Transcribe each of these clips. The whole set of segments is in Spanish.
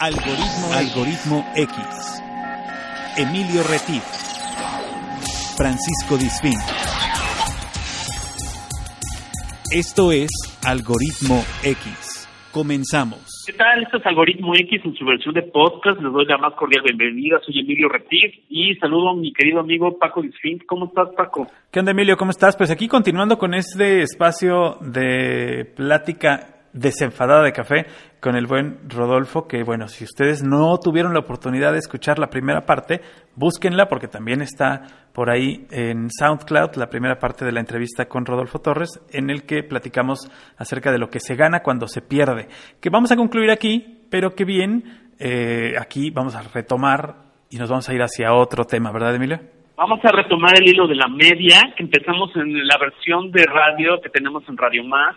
Algoritmo, Algoritmo X. Emilio Retif. Francisco Disfín. Esto es Algoritmo X. Comenzamos. ¿Qué tal? Esto es Algoritmo X en su versión de podcast. Les doy la más cordial bienvenida. Soy Emilio Retif y saludo a mi querido amigo Paco Disfín. ¿Cómo estás, Paco? ¿Qué onda, Emilio? ¿Cómo estás? Pues aquí continuando con este espacio de plática desenfadada de café con el buen Rodolfo, que bueno, si ustedes no tuvieron la oportunidad de escuchar la primera parte, búsquenla porque también está por ahí en SoundCloud la primera parte de la entrevista con Rodolfo Torres, en el que platicamos acerca de lo que se gana cuando se pierde, que vamos a concluir aquí, pero que bien, eh, aquí vamos a retomar y nos vamos a ir hacia otro tema, ¿verdad, Emilio? Vamos a retomar el hilo de la media que empezamos en la versión de radio que tenemos en Radio Más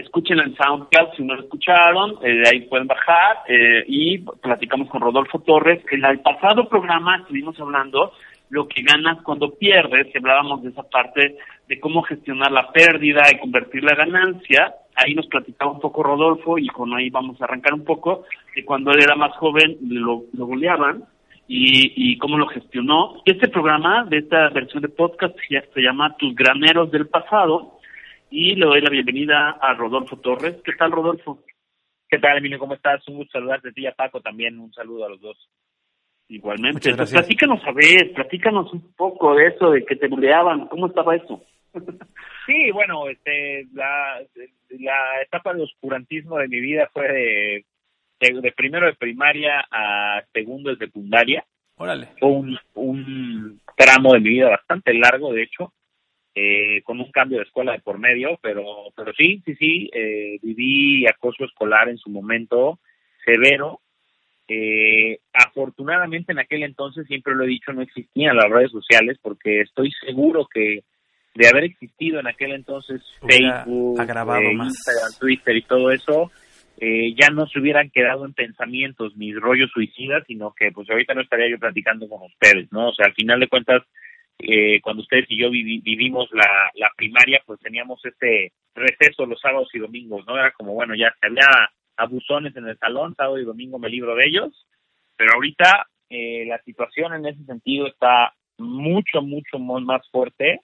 escúchenla en SoundCloud si no lo escucharon, eh, ahí pueden bajar eh, y platicamos con Rodolfo Torres. En el pasado programa estuvimos hablando lo que ganas cuando pierdes, y hablábamos de esa parte de cómo gestionar la pérdida y convertir la ganancia. Ahí nos platicaba un poco Rodolfo y con ahí vamos a arrancar un poco de cuando él era más joven lo, lo goleaban y, y cómo lo gestionó. Este programa de esta versión de podcast se llama Tus graneros del pasado y le doy la bienvenida a Rodolfo Torres. ¿Qué tal, Rodolfo? ¿Qué tal, Emilio? ¿Cómo estás? Un gusto saludarte a ti y a Paco también. Un saludo a los dos. Igualmente. Pues platícanos a ver, platícanos un poco de eso, de que te buleaban. ¿Cómo estaba eso? sí, bueno, este, la, la etapa de oscurantismo de mi vida fue de, de, primero de primaria a segundo de secundaria. Órale. Fue un, un tramo de mi vida bastante largo, de hecho eh, con un cambio de escuela de por medio, pero, pero sí, sí, sí, eh, viví acoso escolar en su momento severo. Eh, afortunadamente en aquel entonces, siempre lo he dicho, no existían las redes sociales porque estoy seguro que de haber existido en aquel entonces Facebook, eh, Instagram, Twitter y todo eso, eh, ya no se hubieran quedado en pensamientos mis rollos suicidas, sino que pues ahorita no estaría yo platicando con ustedes, ¿no? O sea, al final de cuentas, eh, cuando ustedes y yo vivimos la, primaria, pues teníamos este receso los sábados y domingos, ¿no? Era como, bueno, ya se había abusones en el salón, sábado y domingo me libro de ellos, pero ahorita eh, la situación en ese sentido está mucho, mucho más fuerte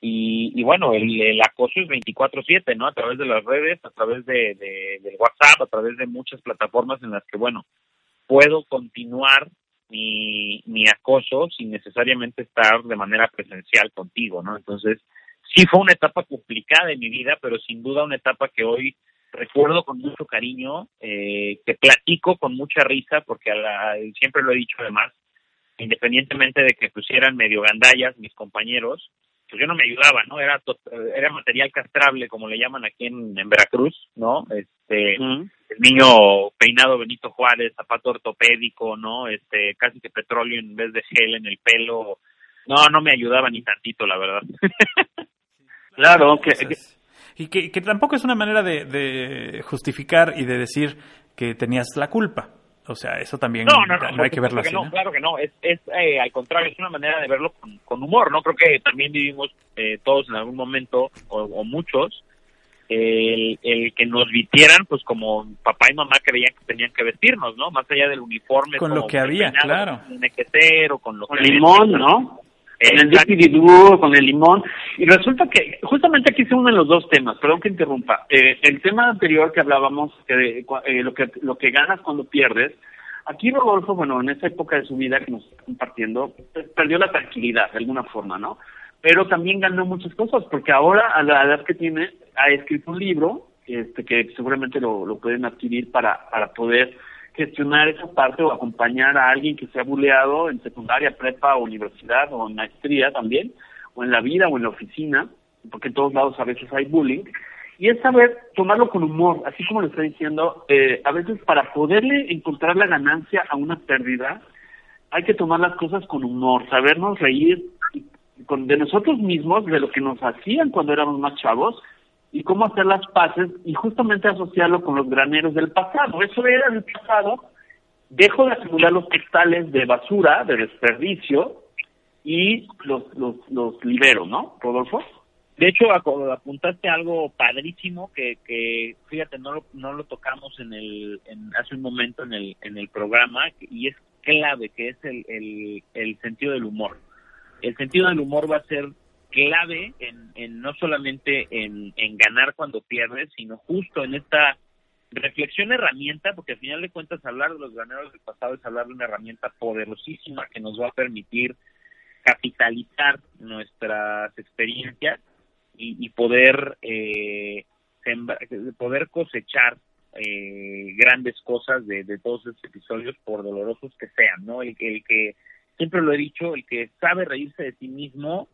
y, y bueno, el, acoso es 24/7, ¿no? A través de las redes, a través de, de, del WhatsApp, a través de muchas plataformas en las que, bueno, puedo continuar mi, mi acoso sin necesariamente estar de manera presencial contigo, ¿no? Entonces, sí fue una etapa complicada de mi vida, pero sin duda una etapa que hoy recuerdo con mucho cariño, eh, que platico con mucha risa, porque a la, siempre lo he dicho además, independientemente de que pusieran medio gandallas mis compañeros, pues yo no me ayudaba, ¿no? Era era material castrable, como le llaman aquí en, en Veracruz, ¿no? Este, el niño peinado Benito Juárez, zapato ortopédico, ¿no? Este, casi que petróleo en vez de gel en el pelo. No, no me ayudaba ni tantito, la verdad. claro, que, y que, que, tampoco es una manera de, de justificar y de decir que tenías la culpa. O sea, eso también no, no, no, no hay que verlo así. No, claro que no. Es, es eh, al contrario, es una manera de verlo con, con humor, ¿no? Creo que también vivimos eh, todos en algún momento, o, o muchos, el, el, que nos vistieran, pues como papá y mamá creían que tenían que vestirnos, ¿no? Más allá del uniforme. Con lo que había, claro. Con, con lo con limón, ¿no? Con el con el limón. Y resulta que justamente aquí se unen los dos temas, perdón que interrumpa. Eh, el tema anterior que hablábamos, que eh, lo que lo que ganas cuando pierdes, aquí Rodolfo, bueno, en esa época de su vida que nos está compartiendo, perdió la tranquilidad de alguna forma, ¿no? Pero también ganó muchas cosas, porque ahora, a la edad que tiene, ha escrito un libro, este que seguramente lo, lo pueden adquirir para, para poder gestionar esa parte o acompañar a alguien que se ha buleado en secundaria, prepa, universidad o en maestría también, o en la vida o en la oficina, porque en todos lados a veces hay bullying, y es saber tomarlo con humor, así como le estoy diciendo, eh, a veces para poderle encontrar la ganancia a una pérdida, hay que tomar las cosas con humor, sabernos reír con, de nosotros mismos, de lo que nos hacían cuando éramos más chavos, y cómo hacer las paces y justamente asociarlo con los graneros del pasado. Eso era el pasado. Dejo de acumular los textiles de basura, de desperdicio, y los, los, los libero, ¿no, Rodolfo? De hecho, apuntaste algo padrísimo que, que fíjate, no lo, no lo tocamos en el, en, hace un momento en el, en el programa y es clave, que es el, el, el sentido del humor. El sentido del humor va a ser clave en, en no solamente en, ganar cuando pierdes, sino justo en esta reflexión herramienta, porque al final de cuentas hablar de los ganeros del pasado es hablar de una herramienta poderosísima que nos va a permitir capitalizar nuestras experiencias y, poder eh, poder cosechar eh, grandes cosas de, todos estos episodios por dolorosos que sean no el, el que siempre lo he dicho el que sabe reírse de sí mismo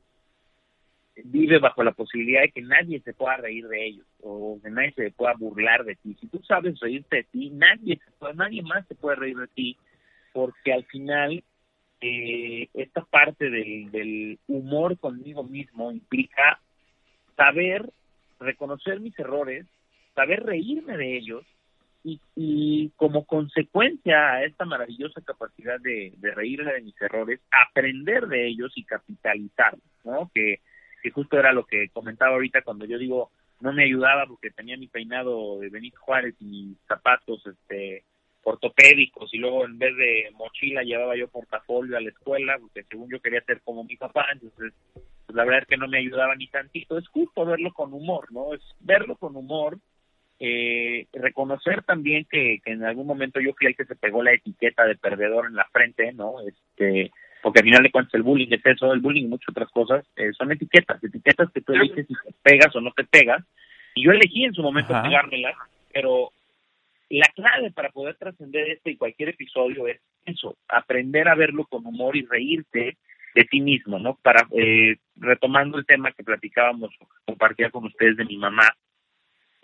vive bajo la posibilidad de que nadie se pueda reír de ellos o que nadie se pueda burlar de ti. Si tú sabes reírte de ti, nadie nadie más se puede reír de ti porque al final eh, esta parte del, del humor conmigo mismo implica saber reconocer mis errores, saber reírme de ellos y, y como consecuencia a esta maravillosa capacidad de, de reírme de mis errores, aprender de ellos y capitalizar, ¿no? Que, que justo era lo que comentaba ahorita cuando yo digo no me ayudaba porque tenía mi peinado de Benito Juárez y zapatos este ortopédicos y luego en vez de mochila llevaba yo portafolio a la escuela porque según yo quería ser como mi papá entonces pues la verdad es que no me ayudaba ni tantito es justo verlo con humor no es verlo con humor eh, reconocer también que, que en algún momento yo fui el que se pegó la etiqueta de perdedor en la frente no este porque al final de cuentas el bullying es eso, el bullying y muchas otras cosas, eh, son etiquetas, etiquetas que tú eliges si te pegas o no te pegas, y yo elegí en su momento pegármelas, pero la clave para poder trascender este y cualquier episodio es eso, aprender a verlo con humor y reírte de ti mismo, ¿no? Para, eh, retomando el tema que platicábamos, compartía con ustedes de mi mamá,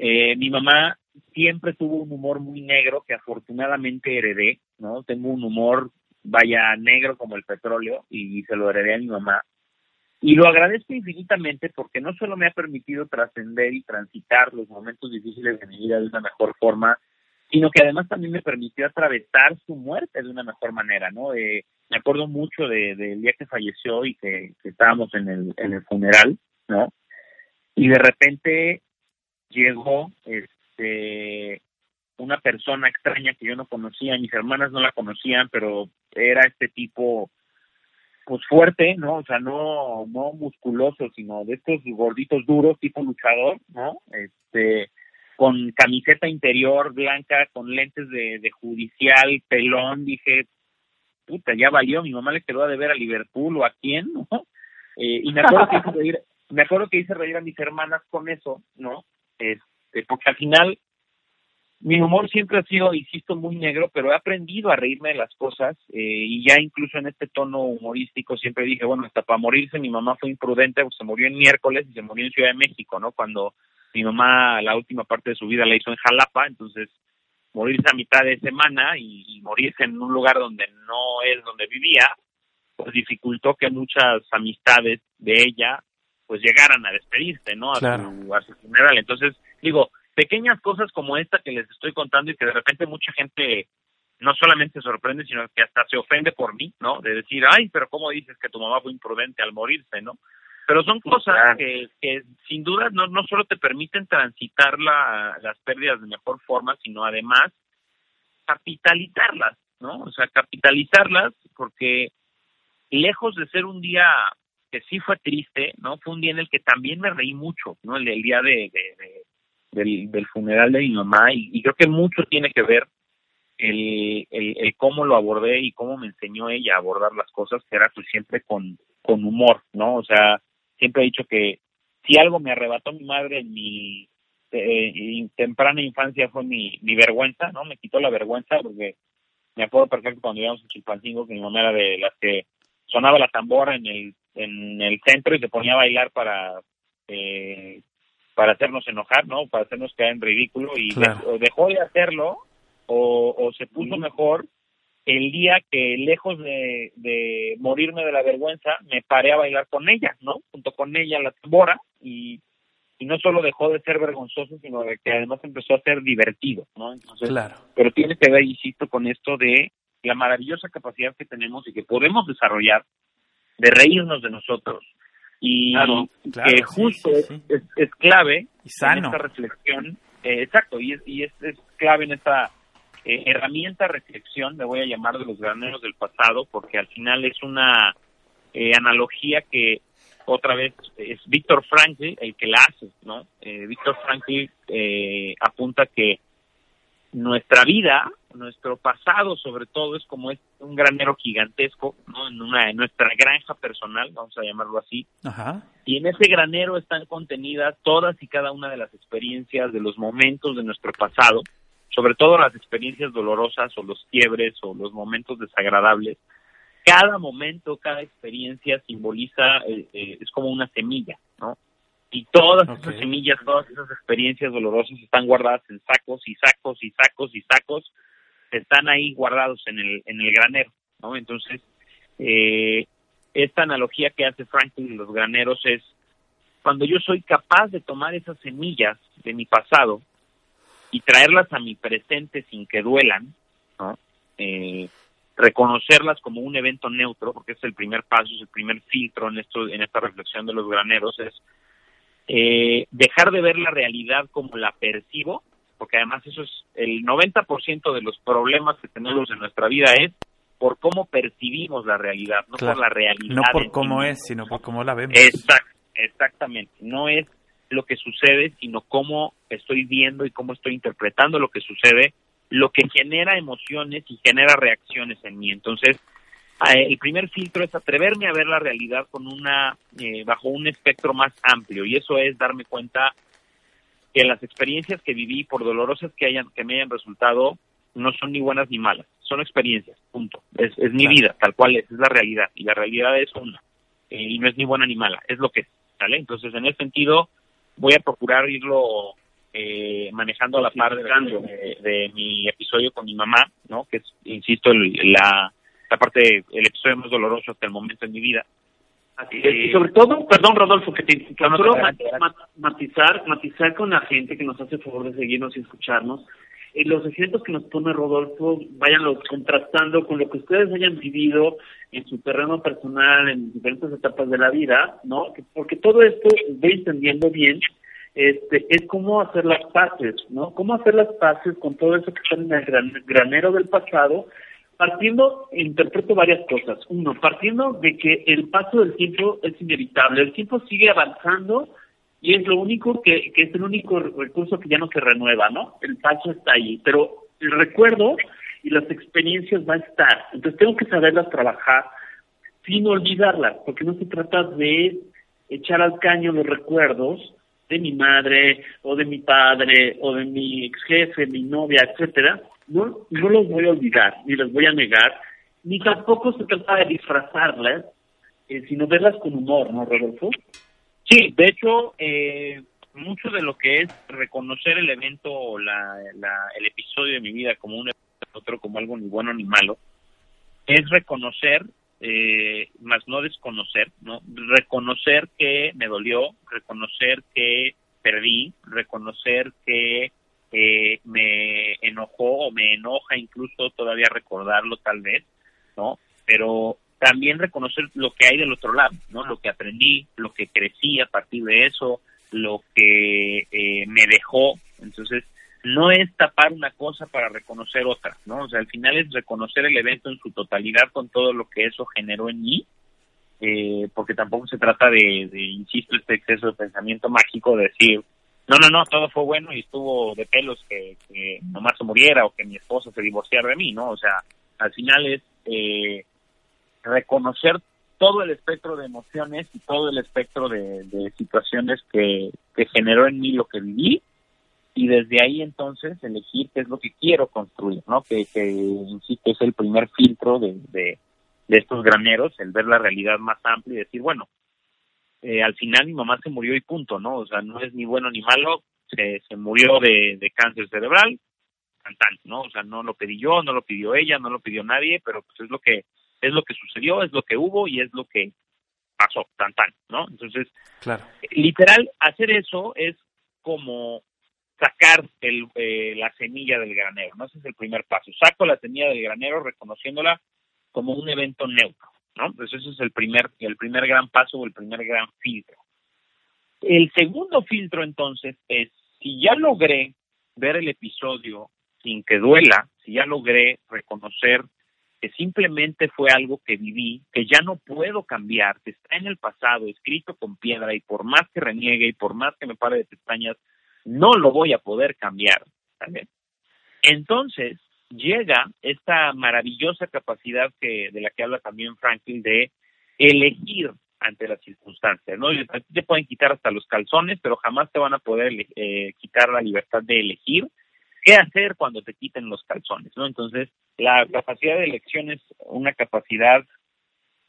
eh, mi mamá siempre tuvo un humor muy negro que afortunadamente heredé, ¿no? Tengo un humor vaya negro como el petróleo y se lo heredé a mi mamá. Y lo agradezco infinitamente porque no solo me ha permitido trascender y transitar los momentos difíciles de mi vida de una mejor forma, sino que además también me permitió atravesar su muerte de una mejor manera, ¿no? Eh, me acuerdo mucho del de, día que falleció y que, estábamos en el funeral, ¿no? Y de repente llegó este una persona extraña que yo no conocía, mis hermanas no la conocían, pero era este tipo pues fuerte, ¿no? O sea, no no musculoso, sino de estos gorditos duros, tipo luchador, ¿no? Este con camiseta interior blanca, con lentes de, judicial, pelón, dije, puta, ya valió, mi mamá le quedó a deber a Liverpool o a quién, ¿no? Eh, y me acuerdo que hice reír, me acuerdo que hice reír a mis hermanas con eso, ¿no? Este, porque al final mi humor siempre ha sido, insisto, muy negro, pero he aprendido a reírme de las cosas eh, y ya incluso en este tono humorístico siempre dije, bueno, hasta para morirse mi mamá fue imprudente, pues se murió en miércoles y se murió en Ciudad de México, ¿no? Cuando mi mamá la última parte de su vida la hizo en Jalapa, entonces morirse a mitad de semana y, morirse en un lugar donde no es donde vivía, pues dificultó que muchas amistades de ella pues llegaran a despedirse, ¿no? A, su, a su funeral. Entonces, digo, pequeñas cosas como esta que les estoy contando y que de repente mucha gente no solamente se sorprende, sino que hasta se ofende por mí, ¿no? De decir, ay, pero ¿cómo dices que tu mamá fue imprudente al morirse, ¿no? Pero son cosas que, que sin duda no, no solo te permiten transitar la, las pérdidas de mejor forma, sino además capitalizarlas, ¿no? O sea, capitalizarlas porque lejos de ser un día que sí fue triste, ¿no? Fue un día en el que también me reí mucho, ¿no? El, día de, del, funeral de mi mamá y, creo que mucho tiene que ver el, el, cómo lo abordé y cómo me enseñó ella a abordar las cosas, que era pues siempre con, con humor, ¿no? O sea, siempre he dicho que si algo me arrebató mi madre en mi eh, temprana infancia fue mi, mi vergüenza, ¿no? Me quitó la vergüenza porque me acuerdo perfecto cuando íbamos a Chilpancingo que mi mamá era de las que sonaba la tambora en el en el centro y se ponía a bailar para eh, para hacernos enojar, ¿no? Para hacernos caer en ridículo y dejó de hacerlo o, o se puso mejor el día que lejos de, de morirme de la vergüenza me paré a bailar con ella, ¿no? Junto con ella la tambora y, y no solo dejó de ser vergonzoso, sino de que además empezó a ser divertido, ¿no? Entonces, claro. pero tiene que ver, insisto, con esto de la maravillosa capacidad que tenemos y que podemos desarrollar de reírnos de nosotros, y que justo Es, es, clave en esta reflexión, eh, exacto, y, es, y es, es clave en esta eh, herramienta reflexión, me voy a llamar de los graneros del pasado, porque al final es una eh, analogía que otra vez es Víctor Frankl el que la hace, ¿no? Eh, Víctor Frankl eh, apunta que nuestra vida, nuestro pasado sobre todo es como es un granero gigantesco, ¿no? En una en nuestra granja personal, vamos a llamarlo así. Y en ese granero están contenidas todas y cada una de las experiencias de los momentos de nuestro pasado, sobre todo las experiencias dolorosas o los quiebres o los momentos desagradables cada momento, cada experiencia simboliza, eh, eh, es como una semilla, ¿no? Y todas esas semillas, todas esas experiencias dolorosas están guardadas en sacos y sacos y sacos y sacos, están ahí guardados en el, en el granero, ¿no? Entonces, eh, esta analogía que hace Franklin y los graneros es cuando yo soy capaz de tomar esas semillas de mi pasado y traerlas a mi presente sin que duelan, ¿no? Eh, reconocerlas como un evento neutro, porque es el primer paso, es el primer filtro en esto, en esta reflexión de los graneros, es eh, dejar de ver la realidad como la percibo, porque además eso es el 90% de los problemas que tenemos en nuestra vida es por cómo percibimos la realidad, no por la realidad. No por cómo es, sino por cómo la vemos. exactamente, no es lo que sucede, sino cómo estoy viendo y cómo estoy interpretando lo que sucede lo que genera emociones y genera reacciones en mí. Entonces, eh, el primer filtro es atreverme a ver la realidad con una eh, bajo un espectro más amplio y eso es darme cuenta que las experiencias que viví por dolorosas que hayan que me hayan resultado no son ni buenas ni malas son experiencias punto es, es mi vida tal cual es es la realidad y la realidad es una eh, y no es ni buena ni mala es lo que es ¿vale? entonces en ese sentido voy a procurar irlo eh, manejando a la par de, de, mi episodio con mi mamá, ¿no? Que es, insisto, la, la parte, el episodio más doloroso hasta el momento en mi vida. Y sobre todo, perdón Rodolfo, que te matizar, matizar con la gente que nos hace el favor de seguirnos y escucharnos. Eh, los ejemplos que nos pone Rodolfo, váyanlos contrastando con lo que ustedes hayan vivido en su terreno personal, en diferentes etapas de la vida, ¿no? Porque todo esto, voy entendiendo bien, este, es cómo hacer las paces, ¿no? Cómo hacer las paces con todo eso que está en el granero del pasado, partiendo, interpreto varias cosas. Uno, partiendo de que el paso del tiempo es inevitable, el tiempo sigue avanzando y es lo único que, que es el único recurso que ya no se renueva, ¿no? El paso está ahí, pero el recuerdo y las experiencias van a estar, entonces tengo que saberlas trabajar sin olvidarlas, porque no se trata de echar al caño los recuerdos, de mi madre o de mi padre o de mi ex jefe, mi novia, etcétera, no, no los voy a olvidar, ni los voy a negar, ni tampoco se trata de disfrazarlas, eh, sino verlas con humor, ¿no, Rodolfo? Sí, de hecho, eh, mucho de lo que es reconocer el evento o la, el episodio de mi vida como un otro como algo ni bueno ni malo, es reconocer eh, más no desconocer, ¿no? Reconocer que me dolió, reconocer que perdí, reconocer que eh, me enojó o me enoja incluso todavía recordarlo tal vez, ¿no? Pero también reconocer lo que hay del otro lado, ¿no? Lo que aprendí, lo que crecí a partir de eso, lo que eh, me dejó. Entonces, no es tapar una cosa para reconocer otra, ¿no? O sea, al final es reconocer el evento en su totalidad con todo lo que eso generó en mí, eh, porque tampoco se trata de, de, insisto, este exceso de pensamiento mágico de decir, no, no, no, todo fue bueno y estuvo de pelos que, que se muriera o que mi esposa se divorciara de mí, ¿no? O sea, al final es eh, reconocer todo el espectro de emociones y todo el espectro de, situaciones que, generó en mí lo que viví y desde ahí entonces elegir qué es lo que quiero construir, ¿no? Que, que insisto, es el primer filtro de, estos graneros, el ver la realidad más amplia y decir, bueno, eh, al final mi mamá se murió y punto, ¿no? O sea, no es ni bueno ni malo, se, se murió de, de cáncer cerebral, tan, ¿no? O sea, no lo pedí yo, no lo pidió ella, no lo pidió nadie, pero pues es lo que es lo que sucedió, es lo que hubo y es lo que pasó, tan tan, ¿no? Entonces, claro. literal, hacer eso es como sacar el, eh, la semilla del granero, ¿no? Ese es el primer paso. Saco la semilla del granero reconociéndola como un evento neutro, ¿no? Entonces ese es el primer, el primer gran paso o el primer gran filtro. El segundo filtro entonces es, si ya logré ver el episodio sin que duela, si ya logré reconocer que simplemente fue algo que viví, que ya no puedo cambiar, que está en el pasado, escrito con piedra, y por más que reniegue y por más que me pare de pestañas, no lo voy a poder cambiar. Entonces llega esta maravillosa capacidad que de la que habla también Franklin de elegir ante las circunstancias, ¿no? te pueden quitar hasta los calzones, pero jamás te van a poder eh, quitar la libertad de elegir qué hacer cuando te quiten los calzones, ¿no? Entonces, la capacidad de elección es una capacidad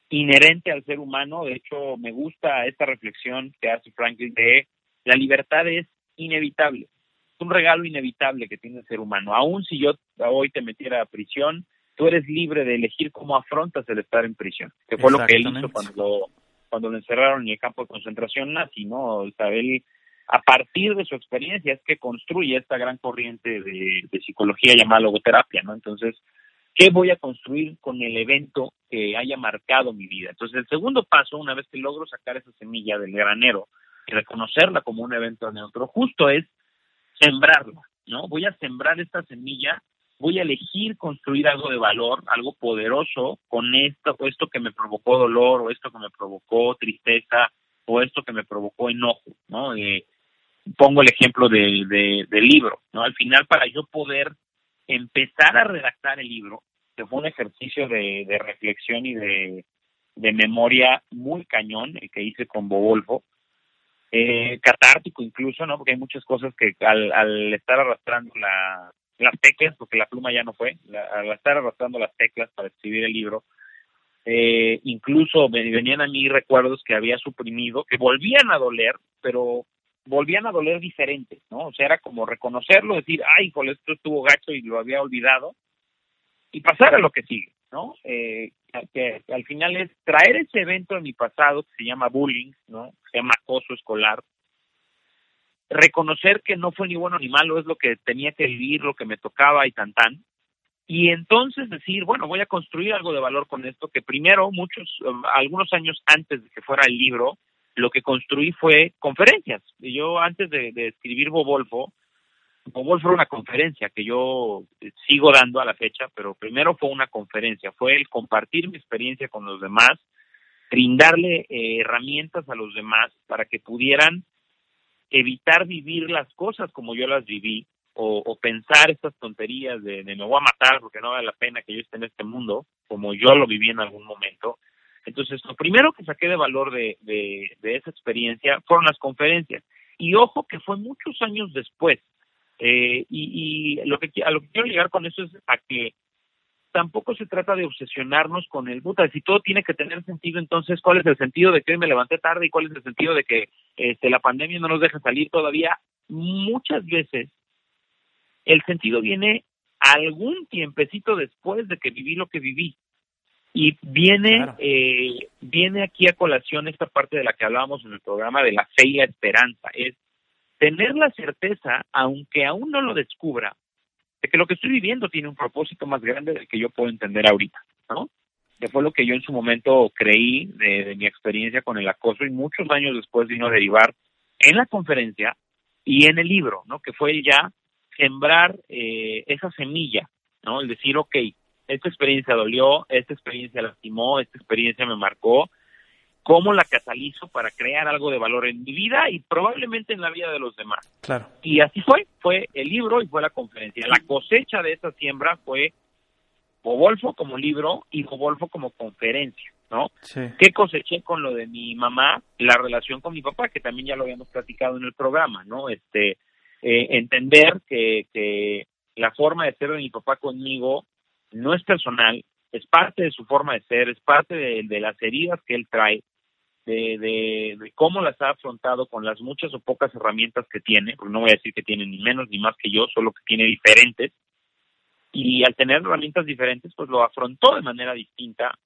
inherente al ser humano. De hecho, me gusta esta reflexión que hace Franklin de la libertad es inevitable. Un regalo inevitable que tiene el ser humano. Aún si yo hoy te metiera a prisión, tú eres libre de elegir cómo afrontas el estar en prisión, que fue lo que él hizo cuando, cuando lo encerraron en el campo de concentración nazi, ¿no? O sea, él a partir de su experiencia es que construye esta gran corriente de, psicología llamada logoterapia, ¿no? Entonces, ¿qué voy a construir con el evento que haya marcado mi vida? Entonces, el segundo paso, una vez que logro sacar esa semilla del granero y reconocerla como un evento neutro, justo es sembrarla, ¿no? Voy a sembrar esta semilla, voy a elegir construir algo de valor, algo poderoso con esto, o esto que me provocó dolor, o esto que me provocó tristeza, o esto que me provocó enojo, ¿no? Eh, pongo el ejemplo del libro, ¿no? Al final, para yo poder empezar a redactar el libro, que fue un ejercicio de, reflexión y de, memoria muy cañón, el que hice con Bobolfo, eh, catártico incluso, ¿no? Porque hay muchas cosas que al, estar arrastrando las teclas, porque la pluma ya no fue, al estar arrastrando las teclas para escribir el libro, eh, incluso venían a mí recuerdos que había suprimido, que volvían a doler, pero volvían a doler diferentes, ¿no? O sea, era como reconocerlo, decir, ay, con esto estuvo gacho y lo había olvidado, y pasar a lo que sigue, ¿no? Eh, que, al final es traer ese evento de mi pasado que se llama bullying, ¿no? Se llama acoso escolar, reconocer que no fue ni bueno ni malo, es lo que tenía que vivir, lo que me tocaba y tan tan, y entonces decir, bueno, voy a construir algo de valor con esto, que primero, muchos, algunos años antes de que fuera el libro, lo que construí fue conferencias. Yo antes de, escribir Bobolfo, Bobolfo era una conferencia que yo sigo dando a la fecha, pero primero fue una conferencia, fue el compartir mi experiencia con los demás, brindarle eh, herramientas a los demás para que pudieran evitar vivir las cosas como yo las viví o, pensar estas tonterías de, de, me voy a matar porque no vale la pena que yo esté en este mundo como yo lo viví en algún momento entonces, lo primero que saqué de valor de, de, esa experiencia fueron las conferencias. Y ojo que fue muchos años después. Eh, y, y lo que, a lo que quiero llegar con eso es a que tampoco se trata de obsesionarnos con el puta, si todo tiene que tener sentido, entonces, ¿cuál es el sentido de que hoy me levanté tarde y cuál es el sentido de que este, la pandemia no nos deja salir todavía? Muchas veces el sentido viene algún tiempecito después de que viví lo que viví. Y viene, eh, viene aquí a colación esta parte de la que hablábamos en el programa de la fe y la esperanza. Es tener la certeza, aunque aún no lo descubra, de que lo que estoy viviendo tiene un propósito más grande del que yo puedo entender ahorita, ¿no? Que fue lo que yo en su momento creí de, mi experiencia con el acoso y muchos años después vino a derivar en la conferencia y en el libro, ¿no? Que fue ya sembrar eh, esa semilla, ¿no? El decir, ok, esta experiencia dolió, esta experiencia lastimó, esta experiencia me marcó, cómo la catalizo para crear algo de valor en mi vida y probablemente en la vida de los demás. Claro. Y así fue, fue el libro y fue la conferencia. La cosecha de esa siembra fue Bobolfo como libro y Bobolfo como conferencia, ¿no? Sí. ¿Qué coseché con lo de mi mamá? La relación con mi papá, que también ya lo habíamos platicado en el programa, ¿no? Este, eh, entender que, que la forma de ser de mi papá conmigo no es personal, es parte de su forma de ser, es parte de, las heridas que él trae, de, cómo las ha afrontado con las muchas o pocas herramientas que tiene, porque no voy a decir que tiene ni menos ni más que yo, solo que tiene diferentes, y al tener herramientas diferentes, pues lo afrontó de manera distinta,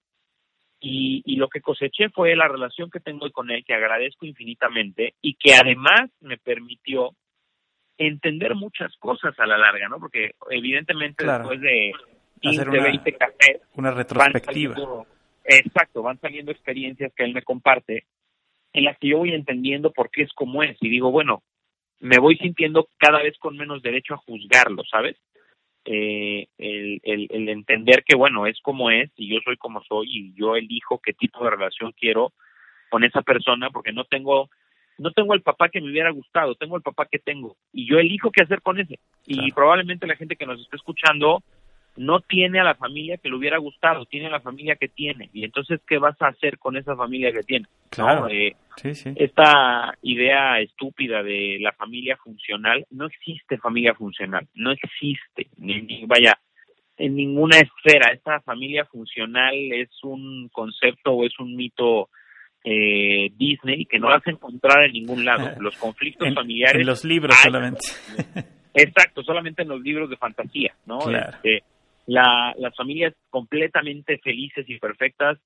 y, y lo que coseché fue la relación que tengo con él, que agradezco infinitamente, y que además me permitió entender muchas cosas a la larga, ¿no? Porque evidentemente después de, hacer una, una retrospectiva. Exacto, van saliendo experiencias que él me comparte en las que yo voy entendiendo por qué es como es y digo, bueno, me voy sintiendo cada vez con menos derecho a juzgarlo, ¿sabes? Eh, el, el, el entender que, bueno, es como es y yo soy como soy y yo elijo qué tipo de relación quiero con esa persona porque no tengo no tengo el papá que me hubiera gustado, tengo el papá que tengo y yo elijo qué hacer con ese. Y probablemente la gente que nos esté escuchando no tiene a la familia que le hubiera gustado, tiene a la familia que tiene. Y entonces, ¿qué vas a hacer con esa familia que tiene? Claro. Eh, Sí, sí. esta idea estúpida de la familia funcional, no existe familia funcional, no existe, ni, ni- vaya, en ninguna esfera. Esta familia funcional es un concepto o es un mito eh, Disney que no vas a encontrar en ningún lado. Los conflictos En, familiares en los libros hay, solamente. Exacto, solamente en los libros de fantasía, ¿no? Claro. Este, la, las familias completamente felices y perfectas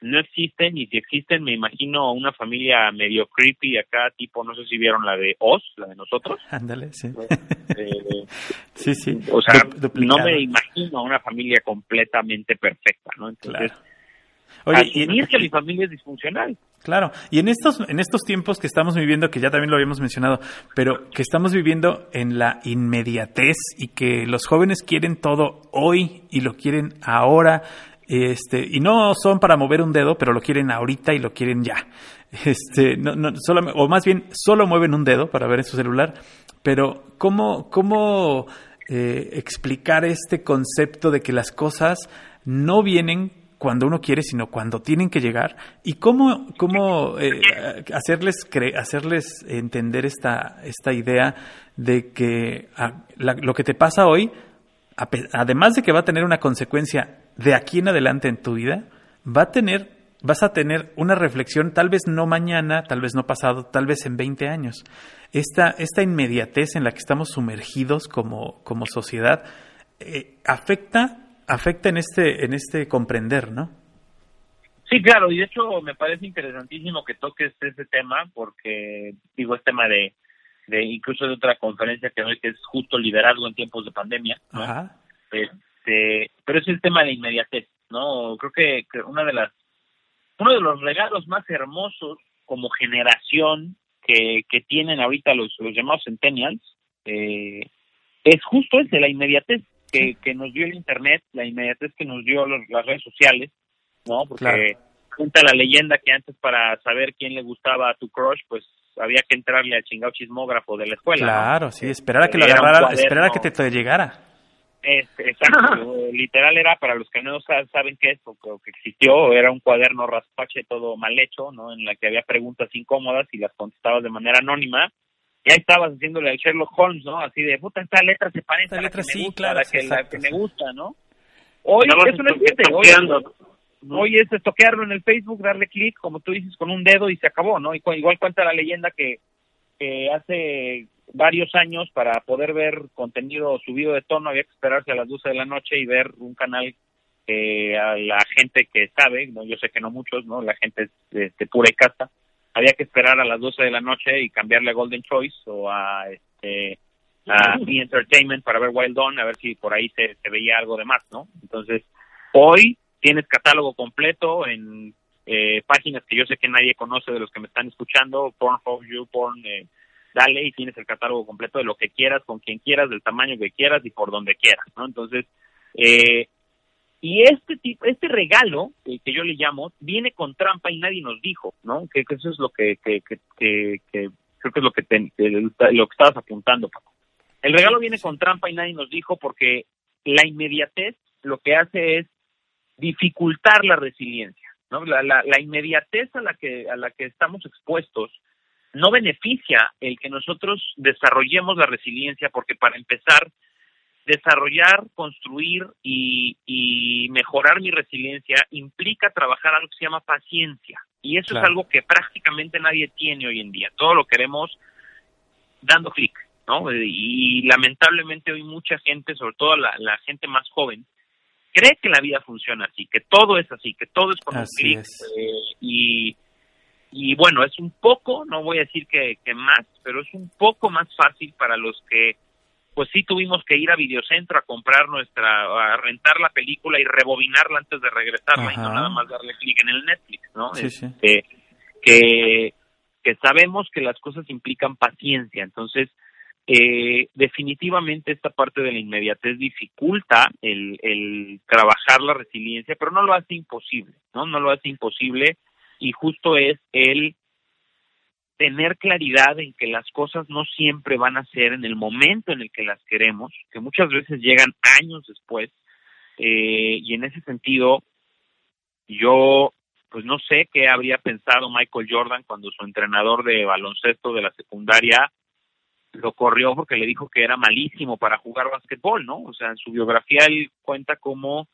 no existen y si existen me imagino una familia medio creepy acá, tipo, no sé si vieron la de Oz, la de nosotros. Ándale, sí. Eh, sí, sí. o sea, no me imagino una familia completamente perfecta, ¿no? Entonces, Claro. Oye, y- asumir que mi familia es disfuncional. Claro, y en estos, en estos tiempos que estamos viviendo, que ya también lo habíamos mencionado, pero que estamos viviendo en la inmediatez y que los jóvenes quieren todo hoy y lo quieren ahora, este, y no son para mover un dedo, pero lo quieren ahorita y lo quieren ya. Este, no, no, solo, o más bien, solo mueven un dedo para ver en su celular, pero ¿cómo, cómo eh, explicar este concepto de que las cosas no vienen cuando uno quiere, sino cuando tienen que llegar. ¿Y cómo, cómo eh, hacerles, hacerles entender esta, esta idea de que a, la, lo que te pasa hoy, además de que va a tener una consecuencia de aquí en adelante en tu vida, va a tener, vas a tener una reflexión, tal vez no mañana, tal vez no pasado, tal vez en 20 años. Esta, esta inmediatez en la que estamos sumergidos como, como sociedad eh, afecta afecta en este en este comprender, ¿no? Sí, claro, y de hecho me parece interesantísimo que toques ese tema porque digo es tema de, de incluso de otra conferencia que doy que es justo liderazgo en tiempos de pandemia, ¿no? Ajá. Este, pero es el tema de inmediatez, ¿no? Creo que, que una de las uno de los regalos más hermosos como generación que, que tienen ahorita los, los llamados centennials eh, es justo ese, la inmediatez que, que nos dio el internet, la inmediatez que nos dio los, las redes sociales, ¿no? Porque Claro. cuenta la leyenda que antes para saber quién le gustaba a tu crush, pues había que entrarle al chingado chismógrafo de la escuela. ¿no? Claro, sí, esperar a que lo agarrara, esperar a que te, te llegara. Este, exacto, literal era para los que no sa- saben qué es o que existió, era un cuaderno raspache todo mal hecho, ¿no? En la que había preguntas incómodas y las contestabas de manera anónima. Y ahí estabas haciéndole al Sherlock Holmes, ¿no? Así de, puta, esta letra se parece Esta a la letra que sí, me gusta, claro, a la que, la que me gusta, ¿no? Hoy eso no existe, hoy, hoy es estoquearlo en el Facebook, darle clic, como tú dices, con un dedo y se acabó, ¿no? Y cu- igual cuenta la leyenda que, que hace varios años para poder ver contenido subido de tono había que esperarse a las 12 de la noche y ver un canal que a la gente que sabe, no yo sé que no muchos, no la gente este, pura y casta, había que esperar a las 12 de la noche y cambiarle a Golden Choice o a este a E! Entertainment para ver Wild Dawn, a ver si por ahí se, se veía algo de más, ¿no? Entonces, hoy tienes catálogo completo en eh, páginas que yo sé que nadie conoce de los que me están escuchando, Pornhub, YouPorn, eh, dale y tienes el catálogo completo de lo que quieras, con quien quieras, del tamaño que quieras y por donde quieras, ¿no? Entonces, eh, y este tipo, este regalo, eh, que yo le llamo, viene con trampa y nadie nos dijo, ¿no? Que, que eso es lo que, que, que, que, creo que es lo que, te- lo que estabas apuntando, Paco. El regalo viene con trampa y nadie nos dijo porque la inmediatez lo que hace es dificultar la resiliencia, ¿no? La, la, la inmediatez a la que a la que estamos expuestos no beneficia el que nosotros desarrollemos la resiliencia porque para empezar desarrollar, construir y, y mejorar mi resiliencia implica trabajar algo que se llama paciencia y eso Claro. es algo que prácticamente nadie tiene hoy en día. Todo lo queremos dando clic, ¿no? Y lamentablemente hoy mucha gente, sobre todo la, la gente más joven, cree que la vida funciona así, que todo es así, que todo es con un clic eh, y y bueno, es un poco, no voy a decir que, que más, pero es un poco más fácil para los que pues sí tuvimos que ir a Videocentro a comprar nuestra, a rentar la película y rebobinarla antes de regresarla y no nada más darle clic en el Netflix, ¿no? Sí, sí. Este, que, que sabemos que las cosas implican paciencia, entonces eh, definitivamente esta parte de la inmediatez dificulta el, el trabajar la resiliencia, pero no lo hace imposible, ¿no? No lo hace imposible y justo es el tener claridad en que las cosas no siempre van a ser en el momento en el que las queremos, que muchas veces llegan años después, eh, y en ese sentido, yo pues no sé qué habría pensado Michael Jordan cuando su entrenador de baloncesto de la secundaria lo corrió porque le dijo que era malísimo para jugar básquetbol, ¿no? O sea, en su biografía él cuenta cómo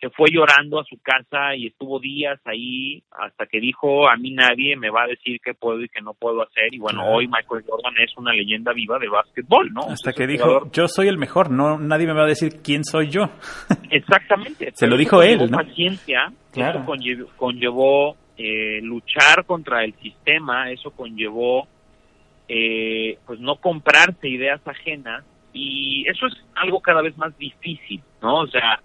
se fue llorando a su casa y estuvo días ahí hasta que dijo a mí nadie me va a decir qué puedo y qué no puedo hacer y bueno hoy Michael Jordan es una leyenda viva de básquetbol no hasta que dijo yo soy el mejor no nadie me va a decir quién soy yo exactamente. Se lo dijo él no paciencia claro. eso conllevó, conllevó eh, luchar contra el sistema eso conllevó eh, pues no comprarse ideas ajenas y eso es algo cada vez más difícil no o sea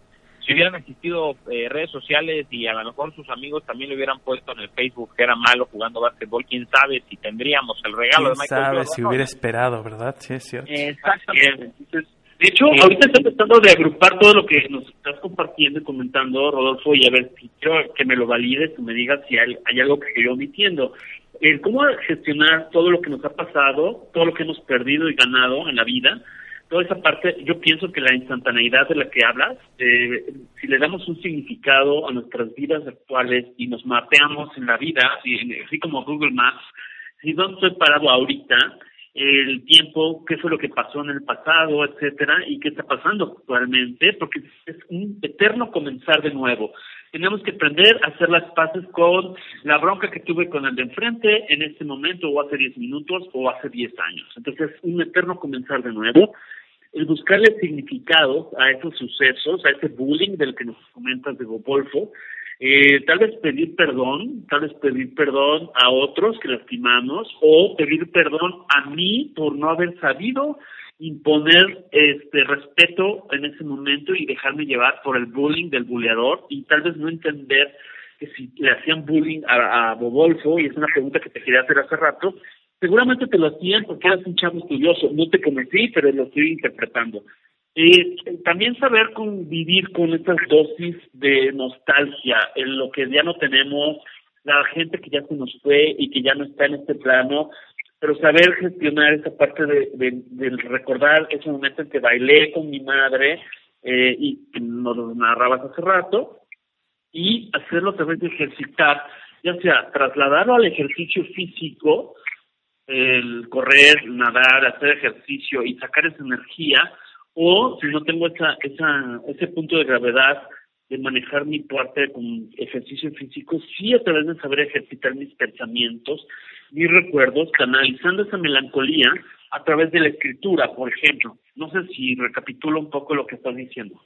si hubieran existido eh, redes sociales y a lo mejor sus amigos también le hubieran puesto en el Facebook que era malo jugando básquetbol, quién sabe si tendríamos el regalo de Michael sabe si hubiera esperado, ¿verdad? Sí, es cierto. Exactamente. de hecho, ahorita estoy tratando de agrupar todo lo que nos estás compartiendo y comentando, Rodolfo, y a ver si quiero que me lo valides, que me digas si hay, hay algo que yo omitiendo. El cómo gestionar todo lo que nos ha pasado, todo lo que hemos perdido y ganado en la vida, toda esa parte, yo pienso que la instantaneidad de la que hablas, eh, si le damos un significado a nuestras vidas actuales y nos mapeamos en la vida, así como Google Maps, si dónde estoy parado ahorita, el tiempo, qué fue lo que pasó en el pasado, etcétera, y qué está pasando actualmente, porque es un eterno comenzar de nuevo. Tenemos que aprender a hacer las paces con la bronca que tuve con el de enfrente en este momento, o hace 10 minutos, o hace 10 años. Entonces, un eterno comenzar de nuevo el buscarle significado a esos sucesos, a ese bullying del que nos comentas de Gopolfo, eh, tal vez pedir perdón, tal vez pedir perdón a otros que lastimamos o pedir perdón a mí por no haber sabido imponer este respeto en ese momento y dejarme llevar por el bullying del buleador y tal vez no entender que si le hacían bullying a Bobolfo, y es una pregunta que te quería hacer hace rato, seguramente te lo hacían porque eras un chavo estudioso, no te conocí, pero lo estoy interpretando. Eh, también saber convivir con estas dosis de nostalgia en lo que ya no tenemos, la gente que ya se nos fue y que ya no está en este plano, pero saber gestionar esa parte de, de, recordar ese momento en que bailé con mi madre eh, y nos lo narrabas hace rato, y hacerlo través de ejercitar, ya sea trasladarlo al ejercicio físico, el correr, nadar, hacer ejercicio y sacar esa energía, o si no tengo esa, esa, ese punto de gravedad de manejar mi parte con ejercicio físico, sí a través de saber ejercitar mis pensamientos, mis recuerdos, canalizando esa melancolía a través de la escritura, por ejemplo. No sé si recapitulo un poco lo que estás diciendo.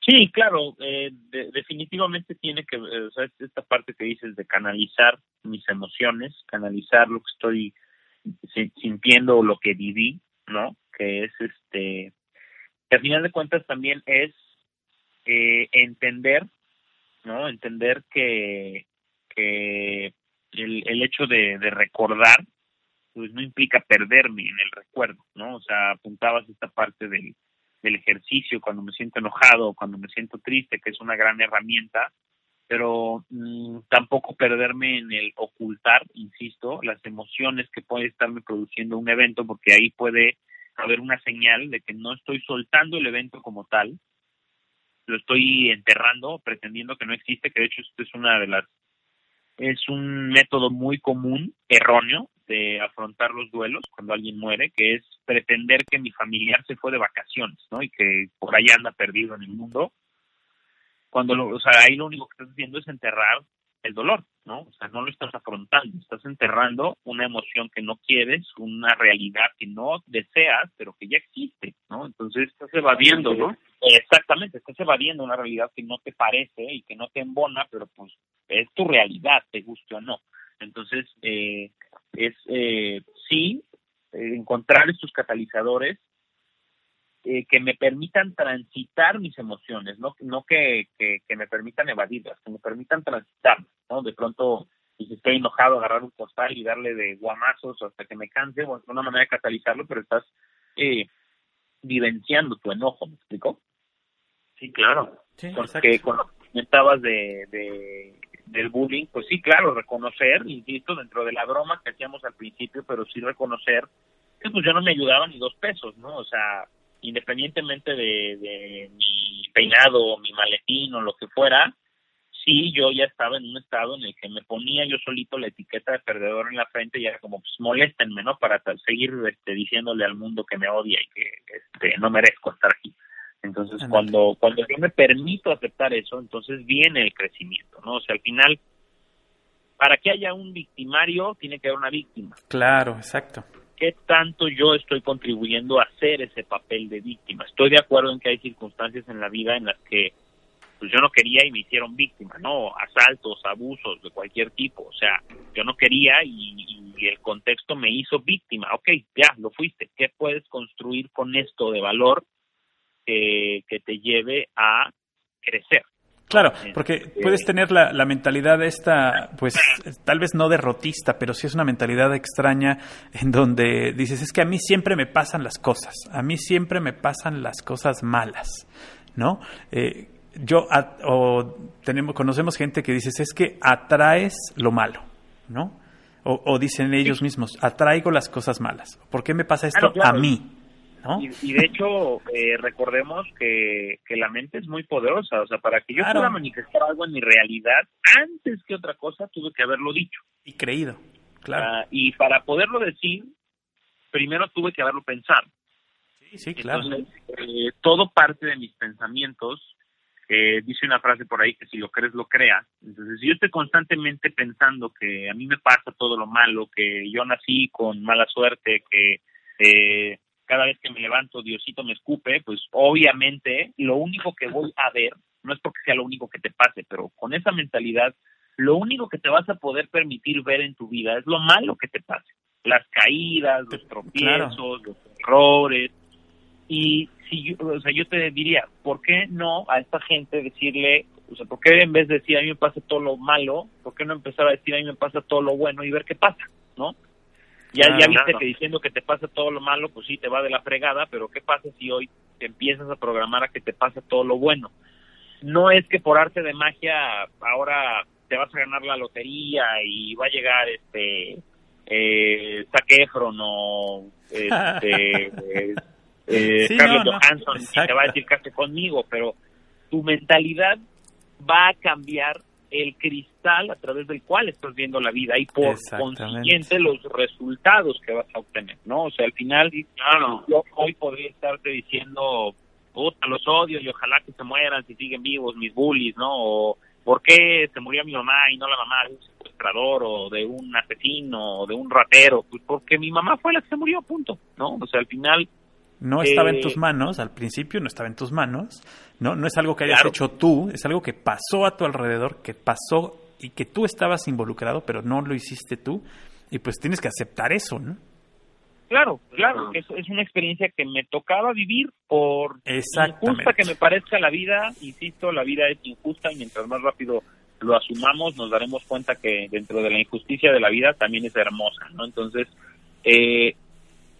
Sí, claro, eh, definitivamente tiene que, o sea, esta parte que dices de canalizar mis emociones, canalizar lo que estoy sintiendo lo que viví, ¿no? Que es este, que al final de cuentas también es eh, entender, ¿no? Entender que, que el, el hecho de, de recordar, pues no implica perderme en el recuerdo, ¿no? O sea, apuntabas esta parte del, del ejercicio cuando me siento enojado, cuando me siento triste, que es una gran herramienta, pero mm, tampoco perderme en el ocultar, insisto, las emociones que puede estarme produciendo un evento, porque ahí puede haber una señal de que no estoy soltando el evento como tal, lo estoy enterrando, pretendiendo que no existe, que de hecho esto es una de las es un método muy común, erróneo, de afrontar los duelos cuando alguien muere, que es pretender que mi familiar se fue de vacaciones, ¿no? Y que por ahí anda perdido en el mundo cuando lo, o sea, ahí lo único que estás haciendo es enterrar el dolor, ¿no? O sea, no lo estás afrontando, estás enterrando una emoción que no quieres, una realidad que no deseas, pero que ya existe, ¿no? Entonces estás evadiendo, ¿no? Exactamente, estás evadiendo una realidad que no te parece y que no te embona, pero pues es tu realidad, te guste o no. Entonces, eh, es eh, sí, eh, encontrar estos catalizadores eh, que me permitan transitar mis emociones, no, no que, que, me permitan evadirlas, que me permitan transitar, ¿no? De pronto, si estoy enojado, agarrar un costal y darle de guamazos hasta que me canse, bueno, es una manera de catalizarlo, pero estás eh, vivenciando tu enojo, ¿me explico? Sí, claro. Porque cuando comentabas de, de, del bullying, pues sí, claro, reconocer, insisto, dentro de la broma que hacíamos al principio, pero sí reconocer que pues yo no me ayudaba ni dos pesos, ¿no? O sea, independientemente de, de mi peinado, mi maletín o lo que fuera, sí, yo ya estaba en un estado en el que me ponía yo solito la etiqueta de perdedor en la frente y era como, pues moléstenme, ¿no? Para seguir este, diciéndole al mundo que me odia y que este, no merezco estar aquí. Entonces, cuando, cuando yo me permito aceptar eso, entonces viene el crecimiento, ¿no? O sea, al final, para que haya un victimario, tiene que haber una víctima. Claro, exacto. ¿Qué tanto yo estoy contribuyendo a hacer ese papel de víctima? Estoy de acuerdo en que hay circunstancias en la vida en las que pues yo no quería y me hicieron víctima, ¿no? Asaltos, abusos de cualquier tipo, o sea, yo no quería y, el contexto me hizo víctima, ok, ya, lo fuiste, ¿qué puedes construir con esto de valor que, te lleve a crecer. Claro, porque este, puedes tener la, la, mentalidad esta, pues tal vez no derrotista, pero sí es una mentalidad extraña en donde dices, es que a mí siempre me pasan las cosas, a mí siempre me pasan las cosas malas, ¿no? Eh, yo, o tenemos, conocemos gente que dices, es que atraes lo malo, ¿no? O, dicen ellos mismos, atraigo las cosas malas. ¿Por qué me pasa esto a mí? Y, de hecho, eh, recordemos que, que, la mente es muy poderosa. O sea, para que yo pueda manifestar algo en mi realidad, antes que otra cosa, tuve que haberlo dicho. Y creído, claro. Ah, y para poderlo decir, primero tuve que haberlo pensado. Sí, sí, claro. Entonces, eh, todo parte de mis pensamientos. Eh, dice una frase por ahí que si lo crees, lo crea. Entonces, si yo estoy constantemente pensando que a mí me pasa todo lo malo, que yo nací con mala suerte, que eh, cada vez que me levanto Diosito me escupe, pues obviamente lo único que voy a ver, no es porque sea lo único que te pase, pero con esa mentalidad, lo único que te vas a poder permitir ver en tu vida es lo malo que te pase, las caídas, los tropiezos, los errores. Y si yo, o sea, yo te diría, ¿por qué no a esta gente decirle, o sea, ¿por qué en vez de decir a mí me pasa todo lo malo, por qué no empezar a decir a mí me pasa todo lo bueno y ver qué pasa, ¿no? Ya, ya viste que diciendo que te pasa todo lo malo, pues sí, te va de la fregada, pero ¿qué pasa si hoy te empiezas a programar a que te pase todo lo bueno? No es que por arte de magia ahora te vas a ganar la lotería y va a llegar este eh, Zac Efron o este, eh, Carlos Johansson y te va a decir que conmigo, pero tu mentalidad va a cambiar el cristal a través del cual estás viendo la vida y por consiguiente los resultados que vas a obtener, ¿no? O sea, al final, claro, yo hoy podría estarte diciendo, puta, los odio y ojalá que se mueran si siguen vivos mis bullies, ¿no? O por qué se murió mi mamá y no la mamá de un secuestrador o de un asesino o de un ratero, pues porque mi mamá fue la que se murió, punto, ¿no? O sea, al final no estaba en tus eh, manos, al principio no estaba en tus manos, ¿no? No es algo que hayas hecho tú, es algo que pasó a tu alrededor, que pasó y que tú estabas involucrado, pero no lo hiciste tú, y pues tienes que aceptar eso, ¿no? Claro, claro, es, es una experiencia que me tocaba vivir por injusta que me parezca la vida, insisto, la vida es injusta y mientras más rápido lo asumamos nos daremos cuenta que dentro de la injusticia de la vida también es hermosa, ¿no? Entonces, eh,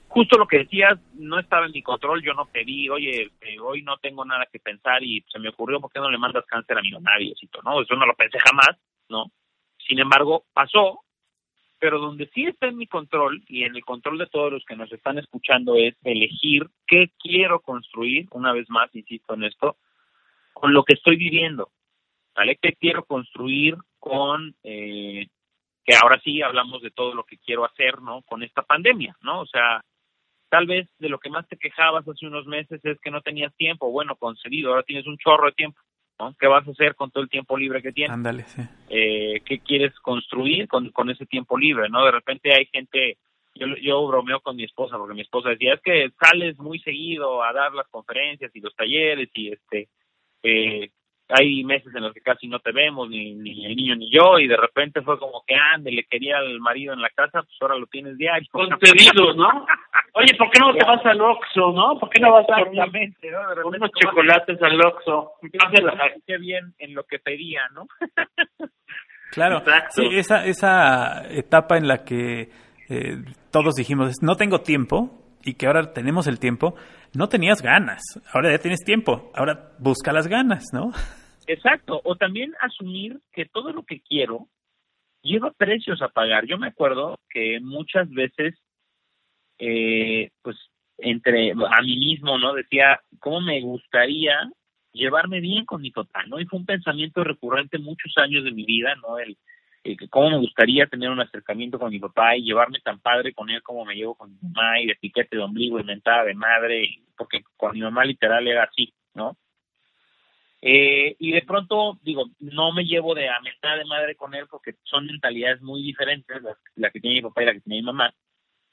justo lo que decías no estaba en mi control, yo no pedí, oye, eh, hoy no tengo nada que pensar y se me ocurrió, ¿por qué no le mandas cáncer a mi mamá, ¿no? Eso no lo pensé jamás, ¿no? Sin embargo, pasó, pero donde sí está en mi control y en el control de todos los que nos están escuchando es elegir qué quiero construir, una vez más, insisto en esto, con lo que estoy viviendo, ¿vale? ¿Qué quiero construir con, eh, que ahora sí hablamos de todo lo que quiero hacer, ¿no? Con esta pandemia, ¿no? O sea, Tal vez de lo que más te quejabas hace unos meses es que no tenías tiempo. Bueno, concedido, ahora tienes un chorro de tiempo. ¿no? ¿Qué vas a hacer con todo el tiempo libre que tienes? Ándale, sí. Eh, ¿Qué quieres construir con, con ese tiempo libre? ¿no? De repente hay gente, yo, yo bromeo con mi esposa, porque mi esposa decía, es que sales muy seguido a dar las conferencias y los talleres y este, eh, hay meses en los que casi no te vemos, ni, ni el niño ni yo, y de repente fue como que, ande, le quería al marido en la casa, pues ahora lo tienes diario. Concedido, ¿no? Oye, ¿por qué no te vas al Oxxo, no? ¿Por qué no vas a Exactamente, ¿no? De repente unos chocolates al Oxxo? Qué bien en lo que pedía, ¿no? Claro, Exacto. sí, esa, esa etapa en la que eh, todos dijimos, no tengo tiempo, y que ahora tenemos el tiempo, no tenías ganas, ahora ya tienes tiempo, ahora busca las ganas, ¿no? Exacto, o también asumir que todo lo que quiero lleva precios a pagar. Yo me acuerdo que muchas veces, eh, pues, entre a mí mismo, ¿no? Decía, ¿cómo me gustaría llevarme bien con mi papá, ¿no? Y fue un pensamiento recurrente muchos años de mi vida, ¿no? El, que cómo me gustaría tener un acercamiento con mi papá y llevarme tan padre con él como me llevo con mi mamá y de piquete de ombligo y mentada de madre, porque con mi mamá literal era así, ¿no? Eh, y de pronto, digo, no me llevo de a mentada de madre con él porque son mentalidades muy diferentes, la, la que tiene mi papá y la que tiene mi mamá,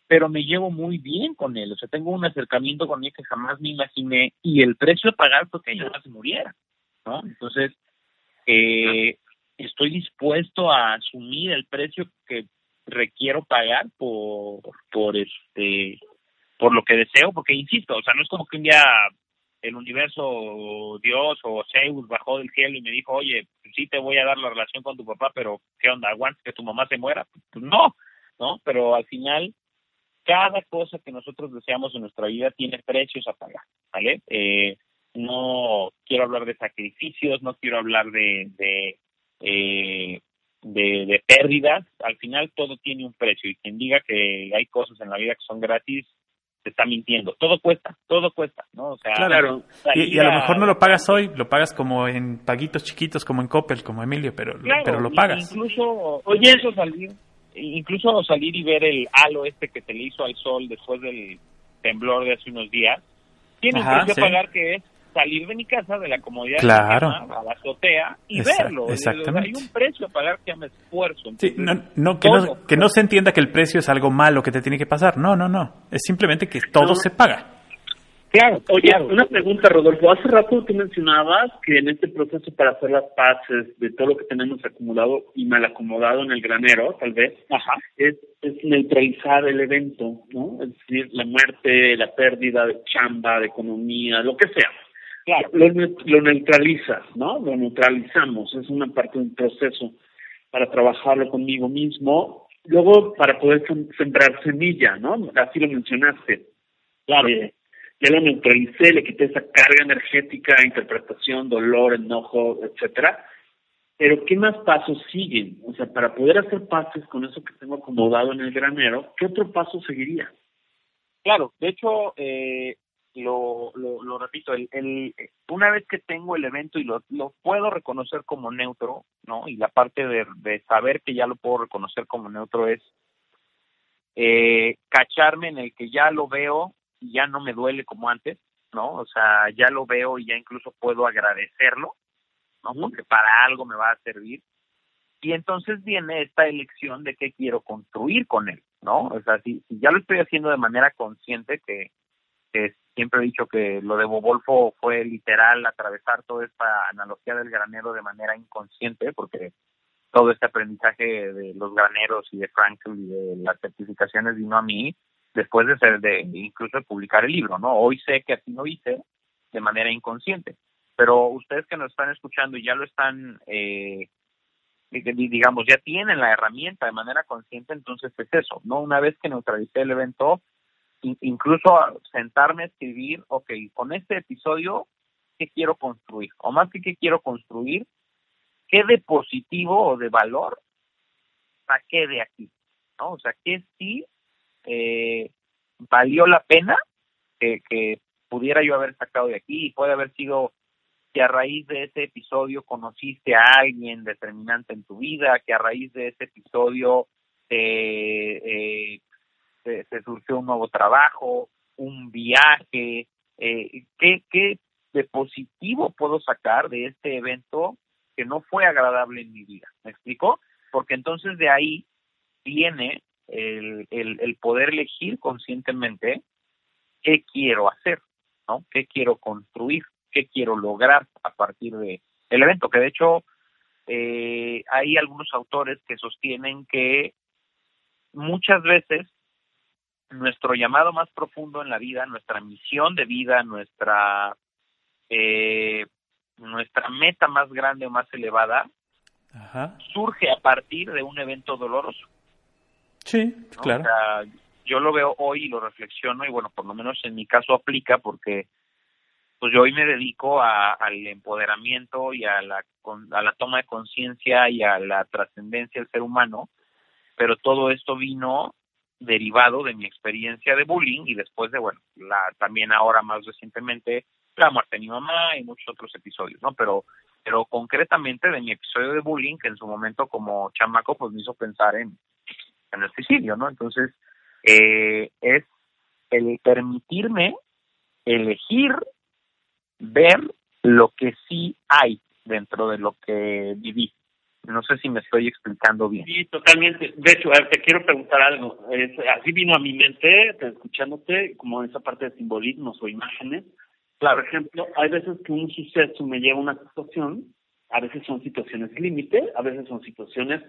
pero me llevo muy bien con él, o sea, tengo un acercamiento con él que jamás me imaginé y el precio a pagar fue que no se muriera, ¿no? Entonces, eh, estoy dispuesto a asumir el precio que requiero pagar por, por este, por lo que deseo, porque insisto, o sea, no es como que un día el universo, Dios o Zeus bajó del cielo y me dijo, oye, sí te voy a dar la relación con tu papá, pero ¿qué onda? ¿Aguantas que tu mamá se muera? Pues no, ¿no? Pero al final, cada cosa que nosotros deseamos en nuestra vida tiene precios a pagar, ¿vale? Eh, no quiero hablar de sacrificios, no quiero hablar de, de, eh, de, de pérdidas, al final todo tiene un precio y quien diga que hay cosas en la vida que son gratis, te está mintiendo. Todo cuesta, todo cuesta, ¿no? O sea, Claro. Y, y a lo mejor no lo pagas hoy, lo pagas como en paguitos chiquitos, como en Coppel, como Emilio, pero, Claro, pero lo pagas. Incluso, oye, eso salir, incluso salir y ver el halo este que se le hizo al sol después del temblor de hace unos días, tiene un precio a pagar que es salir de mi casa, de la comodidad Claro. de mi cama, a la azotea y Exact- verlo. exactamente. Hay un precio a pagar que se llama esfuerzo. Sí, no, no, que, no, que no se entienda que el precio es algo malo que te tiene que pasar. No, no, no. Es simplemente que todo No. se paga. Claro, Oye, claro. una pregunta, Rodolfo. Hace rato tú mencionabas que en este proceso para hacer las paces de todo lo que tenemos acumulado y mal acomodado en el granero, tal vez, Ajá. es, es neutralizar el evento, ¿no? Es decir, la muerte, la pérdida de chamba, de economía, lo que sea. Claro. Lo, lo neutralizas, ¿no? Lo neutralizamos. Es una parte de un proceso para trabajarlo conmigo mismo. Luego, para poder sem- sembrar semilla, ¿no? Así lo mencionaste. Claro. Eh, ya lo neutralicé, le quité esa carga energética, interpretación, dolor, enojo, etcétera. Pero ¿qué más pasos siguen? O sea, para poder hacer pases con eso que tengo acomodado en el granero, ¿qué otro paso seguiría? Claro, de hecho, eh, lo, lo, lo repito, el, el, una vez que tengo el evento y lo, lo puedo reconocer como neutro, ¿no? Y la parte de, de saber que ya lo puedo reconocer como neutro es eh, cacharme en el que ya lo veo y ya no me duele como antes, ¿no? O sea, ya lo veo y ya incluso puedo agradecerlo, ¿no? Porque para algo me va a servir. Y entonces viene esta elección de qué quiero construir con él, ¿no? O sea, si, si ya lo estoy haciendo de manera consciente, que, que siempre he dicho que lo de Bobolfo fue literal atravesar toda esta analogía del granero de manera inconsciente, porque todo este aprendizaje de los graneros y de Frankl y de las certificaciones vino a mí después de ser de incluso de publicar el libro, ¿no? Hoy sé que así lo hice de manera inconsciente, pero ustedes que nos están escuchando y ya lo están eh, di- digamos, ya tienen la herramienta de manera consciente, entonces es eso, ¿no? Una vez que neutralicé el evento, incluso sentarme a escribir, ok, con este episodio, ¿qué quiero construir? O más que qué quiero construir, ¿qué de positivo o de valor saqué de aquí? ¿No? O sea, ¿qué sí eh, valió la pena que, que pudiera yo haber sacado de aquí? Y puede haber sido que a raíz de ese episodio conociste a alguien determinante en tu vida, que a raíz de ese episodio te, eh, te, te surgió un nuevo trabajo, un viaje, eh, ¿qué, ¿qué de positivo puedo sacar de este evento que no fue agradable en mi vida? ¿Me explico? Porque entonces de ahí viene el, el, el poder elegir conscientemente qué quiero hacer, ¿no? ¿Qué quiero construir? qué quiero lograr a partir de el evento, que de hecho eh, hay algunos autores que sostienen que muchas veces nuestro llamado más profundo en la vida, nuestra misión de vida, nuestra eh, nuestra meta más grande o más elevada surge a partir de un evento doloroso. Sí, claro. yo lo veo hoy y lo reflexiono y bueno, por lo menos en mi caso aplica porque pues yo hoy me dedico al empoderamiento y a la, a la toma de conciencia y a la trascendencia del ser humano, pero todo esto vino derivado de mi experiencia de bullying y después de, bueno, la también ahora más recientemente la muerte de mi mamá y muchos otros episodios, ¿no? Pero pero concretamente de mi episodio de bullying que en su momento como chamaco pues me hizo pensar en, en el suicidio, ¿no? Entonces, eh, es el permitirme elegir ver lo que sí hay dentro de lo que viví. No sé si me estoy explicando bien. Sí, totalmente. De hecho, te quiero preguntar algo. así vino a mi mente, escuchándote, como esa parte de simbolismos o imágenes. Claro. Por ejemplo, hay veces que un suceso me lleva a una situación, a veces son situaciones límite, a veces son situaciones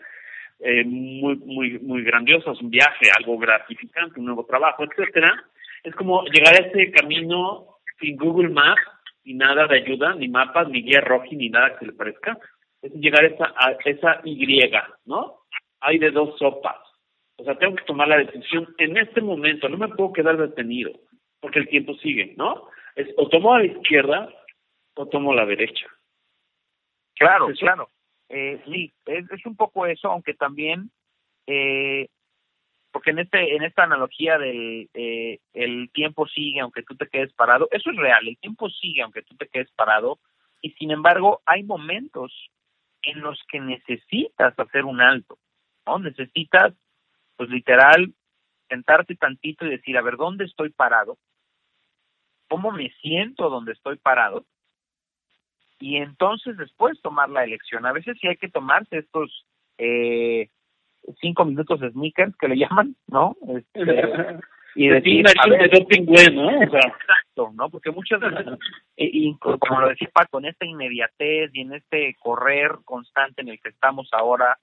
eh, muy, muy, muy grandiosas, un viaje, algo gratificante, un nuevo trabajo, etcétera. Es como llegar a ese camino sin Google Maps, y nada de ayuda, ni mapas, ni guía roja, ni nada que le parezca llegar a esa, a esa Y, ¿no? Hay de dos sopas. O sea, tengo que tomar la decisión en este momento, no me puedo quedar detenido, porque el tiempo sigue, ¿no? Es o tomo a la izquierda o tomo a la derecha. Claro, claro. Eh, sí, es, es, un poco eso, aunque también, eh, porque en este en esta analogía del eh, el tiempo sigue aunque tú te quedes parado, eso es real, el tiempo sigue aunque tú te quedes parado, y sin embargo hay momentos en los que necesitas hacer un alto, ¿no? Necesitas, pues literal, sentarte tantito y decir, a ver, ¿dónde estoy parado? ¿Cómo me siento donde estoy parado? Y entonces después tomar la elección. A veces sí hay que tomarse estos eh, cinco minutos de sneakers que le llaman, ¿no? Este, y decir, de doping bueno, ¿no? Exacto, ¿no? Porque muchas veces, y, como lo decía Paco, en esta inmediatez y en este correr constante en el que estamos ahora,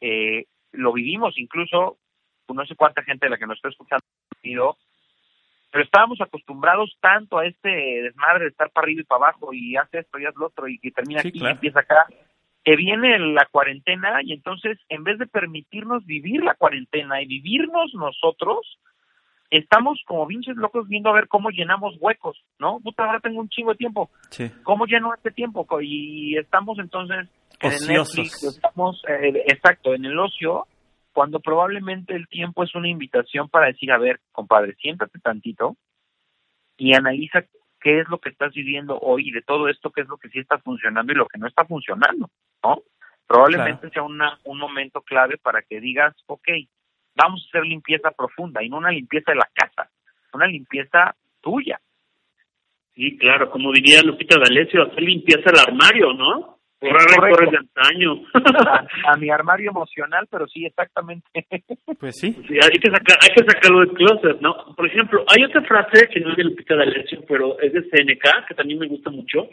eh, lo vivimos incluso, pues, no sé cuánta gente de la que nos está escuchando, pero estábamos acostumbrados tanto a este desmadre de estar para arriba y para abajo y hace esto y hace lo otro y que termina aquí y empieza acá, que viene la cuarentena y entonces en vez de permitirnos vivir la cuarentena y vivirnos nosotros, estamos como pinches locos viendo a ver cómo llenamos huecos, ¿no? Puta, ahora tengo un chingo de tiempo. Sí. ¿Cómo lleno este tiempo? Y estamos entonces en el Netflix, estamos, eh, exacto, en el ocio, cuando probablemente el tiempo es una invitación para decir, a ver, compadre, siéntate tantito y analiza qué es lo que estás viviendo hoy y de todo esto qué es lo que sí está funcionando y lo que no está funcionando, ¿no? Probablemente sea una, un momento clave para que digas, ok, vamos a hacer limpieza profunda y no una limpieza de la casa, una limpieza tuya. Sí, claro, como diría Lupita D'Alessio, hacer limpieza al armario, ¿no? Correr de antaño. A, mi armario emocional, pero sí, exactamente. Pues sí. sí hay, que sacar, hay que sacarlo del closet, ¿no? Por ejemplo, hay otra frase que no es de Lupita D'Alessio, pero es de CNK, que también me gusta mucho,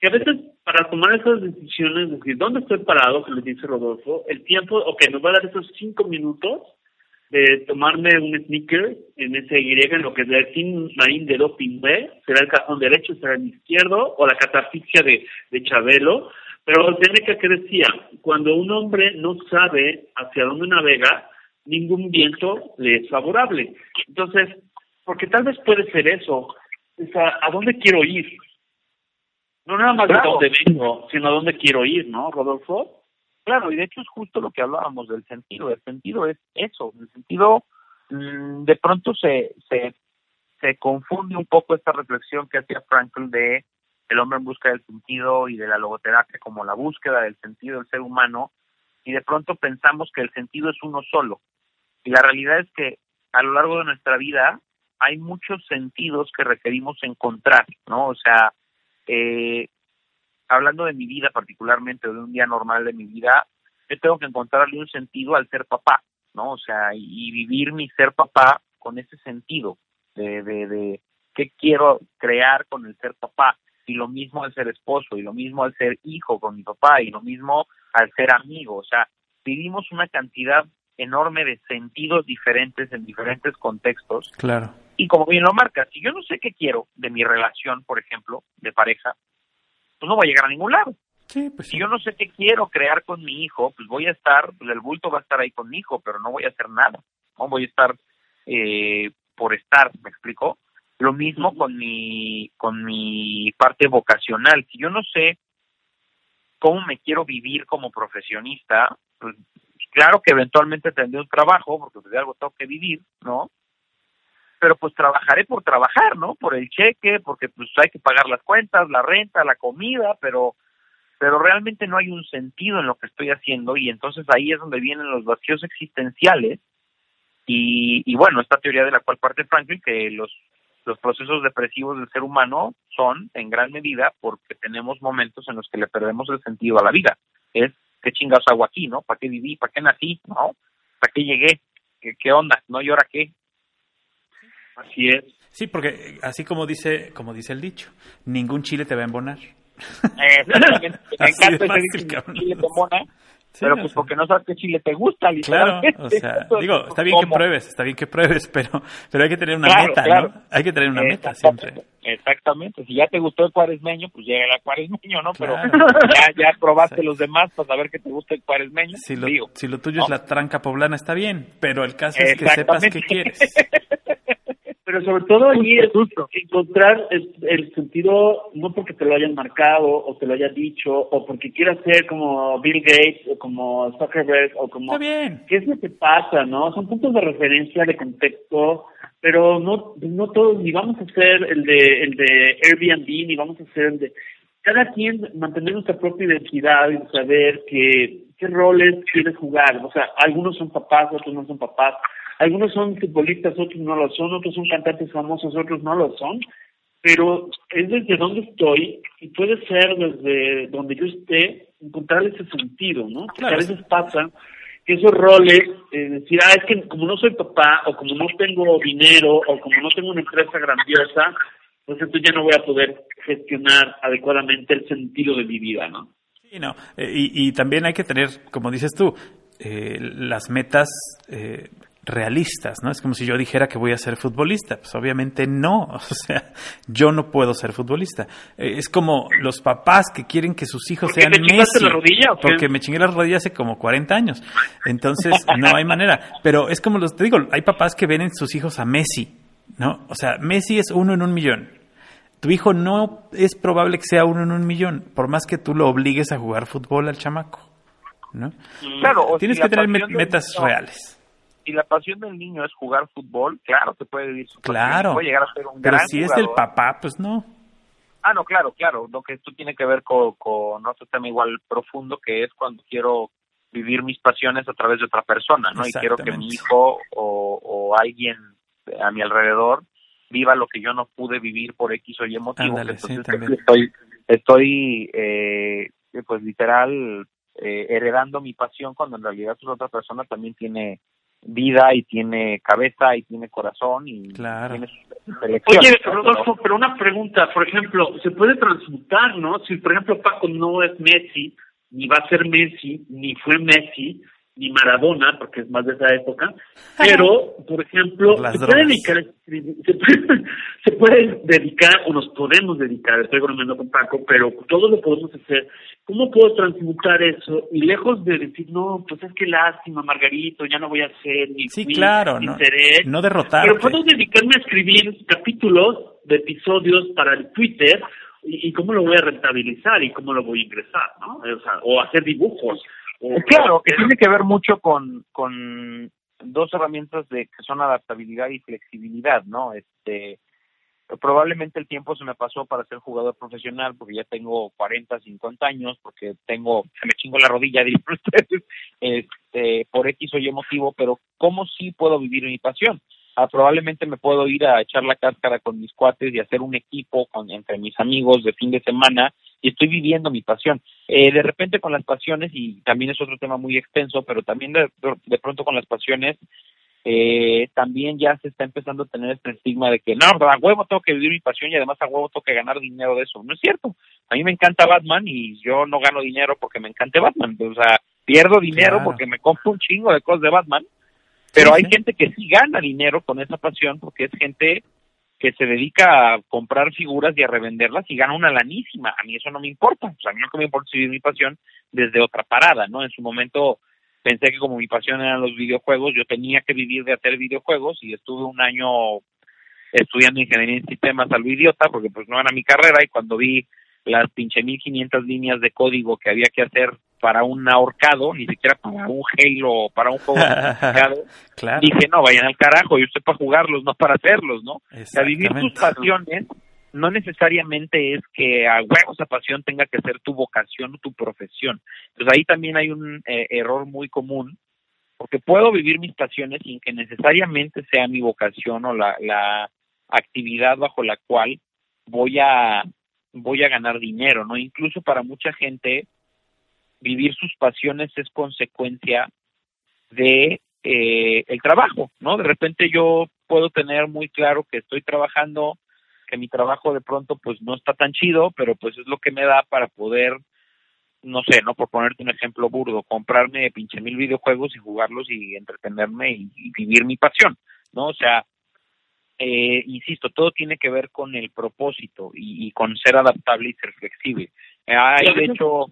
que a veces para tomar esas decisiones, decir, ¿dónde estoy parado? Que le dice Rodolfo, el tiempo, ok, nos va a dar esos cinco minutos de tomarme un sneaker en ese Y, en lo que es el Team Marín de Doping B, será el cajón derecho, será el izquierdo, o la catafixia de, de Chabelo. Pero Seneca que decía, cuando un hombre no sabe hacia dónde navega, ningún viento le es favorable. Entonces, porque tal vez puede ser eso, a, dónde quiero ir. No nada más de dónde vengo, sino a dónde quiero ir, ¿no, Rodolfo? Claro, y de hecho es justo lo que hablábamos del sentido. El sentido es eso. El sentido, mm, de pronto se, se, se confunde un poco esta reflexión que hacía Frankl de el hombre en busca del sentido y de la logoterapia como la búsqueda del sentido del ser humano, y de pronto pensamos que el sentido es uno solo. Y la realidad es que a lo largo de nuestra vida hay muchos sentidos que requerimos encontrar, ¿no? O sea, eh, hablando de mi vida particularmente, o de un día normal de mi vida, yo tengo que encontrarle un sentido al ser papá, ¿no? O sea, y, vivir mi ser papá con ese sentido de, de, de qué quiero crear con el ser papá, y lo mismo al ser esposo, y lo mismo al ser hijo con mi papá, y lo mismo al ser amigo, o sea, vivimos una cantidad enorme de sentidos diferentes en diferentes contextos. Claro. Y como bien lo marca, si yo no sé qué quiero de mi relación, por ejemplo, de pareja, pues no voy a llegar a ningún lado. Sí, pues Si yo no sé qué quiero crear con mi hijo, pues voy a estar, pues el bulto va a estar ahí con mi hijo, pero no voy a hacer nada. No voy a estar eh, por estar, ¿me explico? Lo mismo con mi con mi parte vocacional. Si yo no sé cómo me quiero vivir como profesionista, pues claro que eventualmente tendré un trabajo, porque pues, de algo tengo que vivir, ¿no? Pero pues trabajaré por trabajar, ¿no? Por el cheque, porque pues hay que pagar las cuentas, la renta, la comida, pero pero realmente no hay un sentido en lo que estoy haciendo y entonces ahí es donde vienen los vacíos existenciales y, y bueno, esta teoría de la cual parte Franklin, que los, los procesos depresivos del ser humano son en gran medida porque tenemos momentos en los que le perdemos el sentido a la vida. Es, ¿qué chingados hago aquí, no? ¿Para qué viví? ¿Para qué nací? ¿No? ¿Para qué llegué? ¿Qué, qué onda? ¿No? ¿Y ahora qué? Así es. Sí, porque así como dice, como dice el dicho, ningún chile te va a embonar. Exactamente. Me encanta fácil, cabrón. chile te Sí, pero pues sea, porque no sabes qué chile te gusta, Claro, o sea, digo, está bien que pruebes, está bien que pruebes, pero, pero hay que tener una Claro, meta, claro. ¿no? Hay que tener una meta siempre. Exactamente. Si ya te gustó el cuaresmeño, pues llega el cuaresmeño, ¿no? Pero ya, ya probaste los demás para saber que te gusta el cuaresmeño. Si lo, digo. si lo tuyo es la tranca poblana, está bien, pero el caso es que sepas qué quieres. Pero sobre todo allí es Justo. encontrar el, sentido, no porque te lo hayan marcado o te lo hayan dicho, o porque quieras ser como Bill Gates o como Zuckerberg o como... Está bien. ¿Qué es lo que pasa, no? Son puntos de referencia, de contexto, pero no no todos, ni vamos a ser el de, el de Airbnb, ni vamos a ser el de... Cada quien mantener nuestra propia identidad y saber que, qué roles quieres jugar. O sea, algunos son papás, otros no son papás. Algunos son futbolistas, otros no lo son. Otros son cantantes famosos, otros no lo son. Pero es desde donde estoy y puede ser desde donde yo esté encontrar ese sentido, ¿no? Porque Claro. a veces pasa que esos roles, eh, decir, ah, es que como no soy papá, o como no tengo dinero, o como no tengo una empresa grandiosa, pues entonces ya no voy a poder gestionar adecuadamente el sentido de mi vida, ¿no? Sí, no. Eh, y, y también hay que tener, como dices tú, eh, las metas eh, realistas, ¿no? Es como si yo dijera que voy a ser futbolista. Pues obviamente no. O sea, yo no puedo ser futbolista. Eh, es como los papás que quieren que sus hijos ¿Por qué sean Messi. la rodilla o qué? Porque me chingué la rodilla hace como 40 años. Entonces, no hay manera. Pero es como los, te digo, hay papás que ven en sus hijos a Messi, ¿no? O sea, Messi es uno en un millón. Tu hijo no es probable que sea uno en un millón, por más que tú lo obligues a jugar fútbol al chamaco, ¿no? Claro, Tienes que tener metas reales. Si la pasión del niño es jugar fútbol, claro, te puede vivir su pasión, Claro. puede llegar a ser un Pero gran si es del papá, pues no. Ah, no, claro, claro. Lo que esto tiene que ver con, con otro tema igual profundo, que es cuando quiero vivir mis pasiones a través de otra persona, ¿no? Y quiero que mi hijo o, o alguien a mi alrededor viva lo que yo no pude vivir por X o Y motivo. Ándale, Entonces, estoy, estoy eh, pues literal, eh, heredando mi pasión cuando en realidad pues, otra persona también tiene vida y tiene cabeza y tiene corazón y Claro. tiene Oye. Rodolfo, pero una pregunta, por ejemplo, ¿se puede transmutar, no? Si, por ejemplo, Paco no es Messi, ni va a ser Messi, ni fue Messi, ni Maradona, porque es más de esa época, pero, por ejemplo, Por se puede, dedicar, a escribir- se, puede, se puede dedicar, o nos podemos dedicar, estoy bromeando con Paco, pero todos lo podemos hacer. ¿Cómo puedo transmutar eso? Y lejos de decir, no, pues es que lástima, Margarito, ya no voy a ser, ni Sí, fui, claro, ni no, seré. no derrotarte. Pero puedo dedicarme a escribir capítulos de episodios para el Twitter y, y cómo lo voy a rentabilizar y cómo lo voy a ingresar, ¿no? O, sea, o hacer dibujos. O, Claro, que tiene que ver mucho con, con dos herramientas de que son adaptabilidad y flexibilidad, ¿no? Este, probablemente el tiempo se me pasó para ser jugador profesional porque ya tengo 40, 50 años, porque tengo, se me chingo la rodilla, dirían ustedes, este, por X o Y motivo, pero ¿cómo sí puedo vivir mi pasión? Ah, probablemente me puedo ir a echar la cáscara con mis cuates y hacer un equipo con, entre mis amigos de fin de semana y estoy viviendo mi pasión. Eh, de repente con las pasiones, y también es otro tema muy extenso, pero también de, de pronto con las pasiones, eh, también ya se está empezando a tener este estigma de que no, a huevo tengo que vivir mi pasión y además a huevo tengo que ganar dinero de eso. No es cierto. A mí me encanta Batman y yo no gano dinero porque me encante Batman. O sea, Pierdo dinero porque me compro un chingo de cosas de Batman, pero hay gente que sí gana dinero con esa pasión porque es gente que se dedica a comprar figuras y a revenderlas y gana una lanísima. A mí eso no me importa. O sea, a mí lo que me importa es vivir mi pasión desde otra parada, ¿no? En su momento pensé que como mi pasión eran los videojuegos, yo tenía que vivir de hacer videojuegos y estuve un año estudiando ingeniería en sistemas al idiota porque pues no era mi carrera y cuando vi las pinche 1500 líneas de código que había que hacer para un ahorcado, ni siquiera para un Halo o para un juego claro. dije, no, vayan al carajo, yo estoy para jugarlos, no para hacerlos, ¿no? O sea, vivir tus pasiones no necesariamente es que a huevo esa pasión tenga que ser tu vocación o tu profesión. Entonces ahí también hay un eh, error muy común, porque puedo vivir mis pasiones sin que necesariamente sea mi vocación o la, la actividad bajo la cual voy a voy a ganar dinero, ¿no? Incluso para mucha gente vivir sus pasiones es consecuencia de eh, el trabajo, ¿no? De repente yo puedo tener muy claro que estoy trabajando, que mi trabajo de pronto pues no está tan chido, pero pues es lo que me da para poder, no sé, ¿no? Por ponerte un ejemplo burdo, comprarme pinche mil videojuegos y jugarlos y entretenerme y, vivir mi pasión, ¿no? O sea, eh, insisto, todo tiene que ver con el propósito y, con ser adaptable y ser flexible. Hay, de hecho,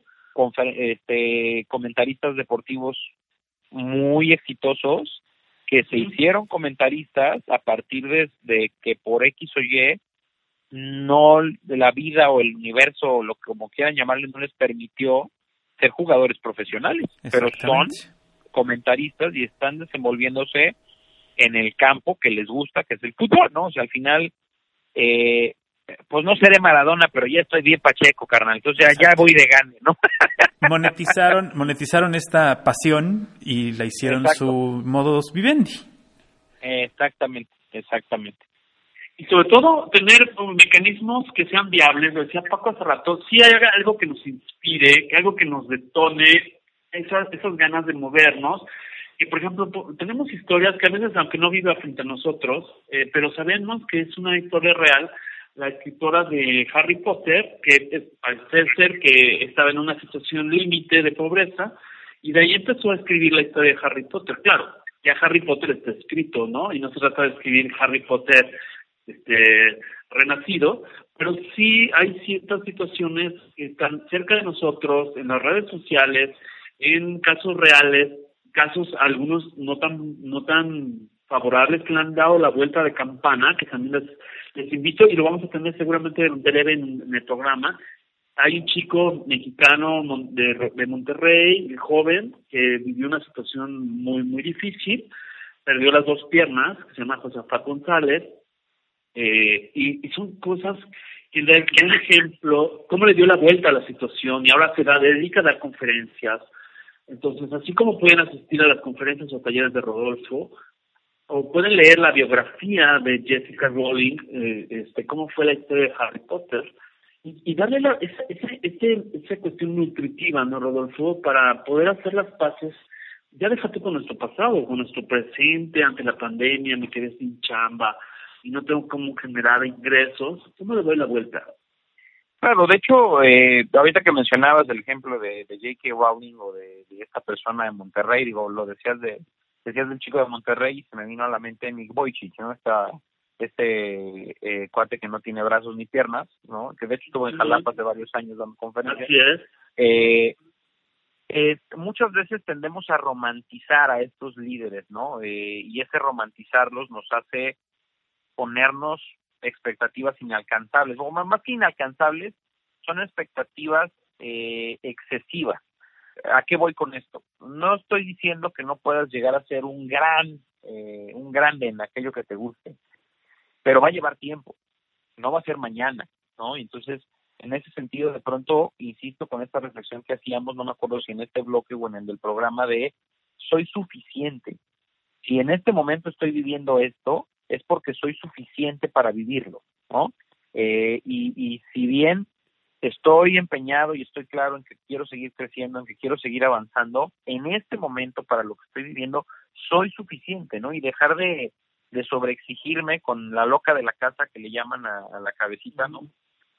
este, comentaristas deportivos muy exitosos que se hicieron comentaristas a partir de, que por X o Y no de la vida o el universo o lo como quieran llamarle no les permitió ser jugadores profesionales, pero son comentaristas y están desenvolviéndose en el campo que les gusta, que es el fútbol, ¿no? O sea, al final eh, pues no seré Maradona, pero ya estoy bien pacheco, carnal. Entonces ya, ya voy de gane, ¿no? monetizaron, monetizaron esta pasión y la hicieron su modus vivendi. Exactamente, exactamente. Y sobre todo tener mecanismos que sean viables, lo decía Paco hace rato, si hay algo que nos inspire, que algo que nos detone esas, esas ganas de movernos. Y por ejemplo, tenemos historias que a veces, aunque no viva frente a nosotros, eh, pero sabemos que es una historia real la escritora de Harry Potter, que parece ser que estaba en una situación límite de pobreza, y de ahí empezó a escribir la historia de Harry Potter. Claro, ya Harry Potter está escrito, ¿no? Y no se trata de escribir Harry Potter este, renacido, pero sí hay ciertas situaciones que están cerca de nosotros, en las redes sociales, en casos reales, casos algunos no tan, no tan favorables que le han dado la vuelta de campana, que también les les invito y lo vamos a tener seguramente en breve en, el programa. Hay un chico mexicano de, de Monterrey, joven, que vivió una situación muy, muy difícil, perdió las dos piernas, que se llama Josafat González, eh, y, son cosas que le un ejemplo, cómo le dio la vuelta a la situación y ahora se da, dedica a dar conferencias. Entonces, así como pueden asistir a las conferencias o talleres de Rodolfo, o pueden leer la biografía de Jessica Rowling, eh, este, cómo fue la historia de Harry Potter, y, darle la, esa, esa, esa cuestión nutritiva, ¿no, Rodolfo? Para poder hacer las paces, ya déjate con nuestro pasado, con nuestro presente, ante la pandemia, me quedé sin chamba y no tengo cómo generar ingresos, ¿cómo le doy la vuelta? Claro, de hecho, eh, ahorita que mencionabas el ejemplo de, de J.K. Rowling o de, de, esta persona de Monterrey, digo, lo decías de, decías del chico de Monterrey y se me vino a la mente Nick Boychich, ¿no? Esta, este eh, cuate que no tiene brazos ni piernas, ¿no? Que de hecho estuvo en Jalapa hace varios años dando conferencias. Así es. Eh, eh, muchas veces tendemos a romantizar a estos líderes, ¿no? Eh, y ese romantizarlos nos hace ponernos expectativas inalcanzables, o más que inalcanzables, son expectativas eh, excesivas. ¿A qué voy con esto? No estoy diciendo que no puedas llegar a ser un gran, eh, un grande en aquello que te guste, pero va a llevar tiempo, no va a ser mañana, ¿no? Entonces, en ese sentido, de pronto, insisto con esta reflexión que hacíamos, no me acuerdo si en este bloque o en el del programa de soy suficiente. Si en este momento estoy viviendo esto, es porque soy suficiente para vivirlo, ¿no? Eh, y, y si bien estoy empeñado y estoy claro en que quiero seguir creciendo, en que quiero seguir avanzando, en este momento para lo que estoy viviendo soy suficiente, ¿no? Y dejar de, de sobreexigirme con la loca de la casa que le llaman a, la cabecita, ¿no?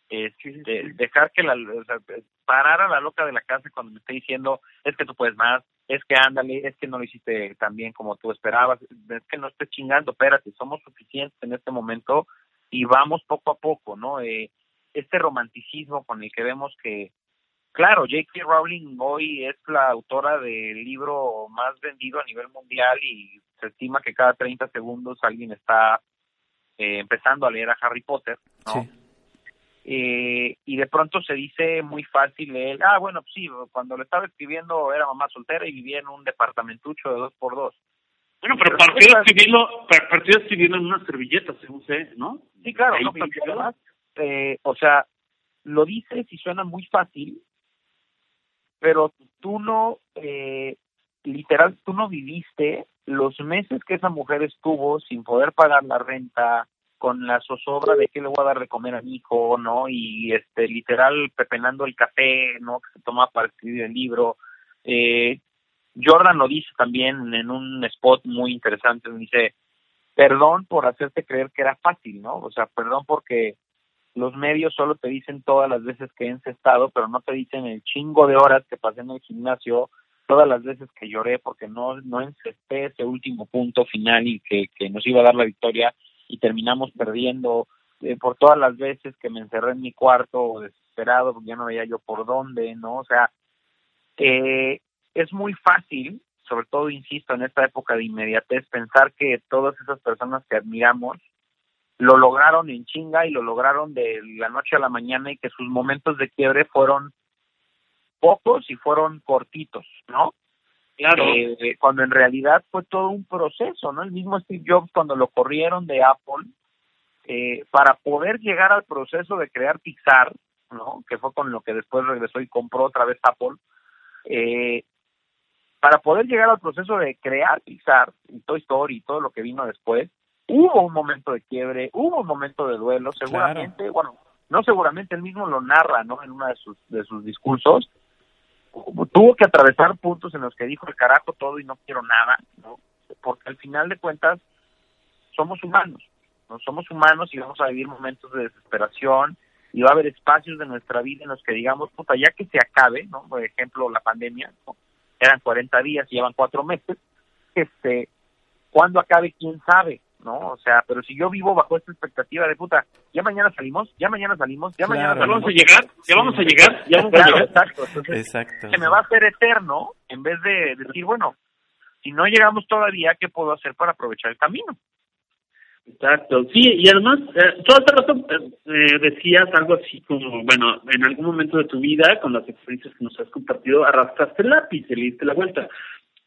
este, dejar que la, o sea, parar a la loca de la casa cuando me esté diciendo, es que tú puedes más, es que ándale, es que no lo hiciste tan bien como tú esperabas, es que no estés chingando, espérate, somos suficientes en este momento y vamos poco a poco, ¿no? Eh, este romanticismo con el que vemos que, claro, J.K. Rowling hoy es la autora del libro más vendido a nivel mundial y se estima que cada 30 segundos alguien está eh, empezando a leer a Harry Potter, ¿no? Eh, y de pronto se dice muy fácil él, ah, bueno, pues sí, cuando lo estaba escribiendo era mamá soltera y vivía en un departamentucho de dos por dos. Bueno, pero, partió de escribirlo, partió escribirlo en una servilleta, según sé, ¿no? Sí, claro, no, eh, o sea, lo dices y suena muy fácil, pero tú no, eh, literal, tú no viviste los meses que esa mujer estuvo sin poder pagar la renta, con la zozobra de que le voy a dar de comer a mi hijo, ¿no? Y este, literal, pepenando el café, ¿no? Que se toma para escribir el libro. Eh, Jordan lo dice también en un spot muy interesante, dice, perdón por hacerte creer que era fácil, ¿no? O sea, perdón porque los medios solo te dicen todas las veces que he encestado, pero no te dicen el chingo de horas que pasé en el gimnasio, todas las veces que lloré porque no, no encesté ese último punto final y que, que nos iba a dar la victoria y terminamos perdiendo, eh, por todas las veces que me encerré en mi cuarto desesperado porque ya no veía yo por dónde, ¿no? O sea, eh, es muy fácil, sobre todo, insisto, en esta época de inmediatez, pensar que todas esas personas que admiramos lo lograron en chinga y lo lograron de la noche a la mañana y que sus momentos de quiebre fueron pocos y fueron cortitos, ¿no? Claro. Eh, cuando en realidad fue todo un proceso, ¿no? El mismo Steve Jobs cuando lo corrieron de Apple, eh, para poder llegar al proceso de crear Pixar, ¿no? Que fue con lo que después regresó y compró otra vez Apple, eh, para poder llegar al proceso de crear Pixar y Toy Story y todo lo que vino después, hubo un momento de quiebre, hubo un momento de duelo, seguramente, bueno, no seguramente, él mismo lo narra, ¿no? En uno de sus, de sus discursos, tuvo que atravesar puntos en los que dijo el carajo todo y no quiero nada, ¿no? Porque al final de cuentas somos humanos, no somos humanos y vamos a vivir momentos de desesperación y va a haber espacios de nuestra vida en los que digamos, puta, ya que se acabe, ¿no? Por ejemplo, la pandemia, ¿no? eran 40 días y llevan cuatro meses, este, cuando acabe, quién sabe, ¿no? O sea, pero si yo vivo bajo esta expectativa de puta, ya mañana salimos, ya mañana salimos, ya mañana salimos. vamos a llegar, ya vamos a llegar, ya vamos a llegar. Exacto, entonces se me va a hacer eterno en vez de decir, bueno, si no llegamos todavía, ¿qué puedo hacer para aprovechar el camino? Exacto, sí, y además, eh, todo este rato eh, decías algo así como, bueno, en algún momento de tu vida, con las experiencias que nos has compartido, arrastraste el lápiz y le diste la vuelta.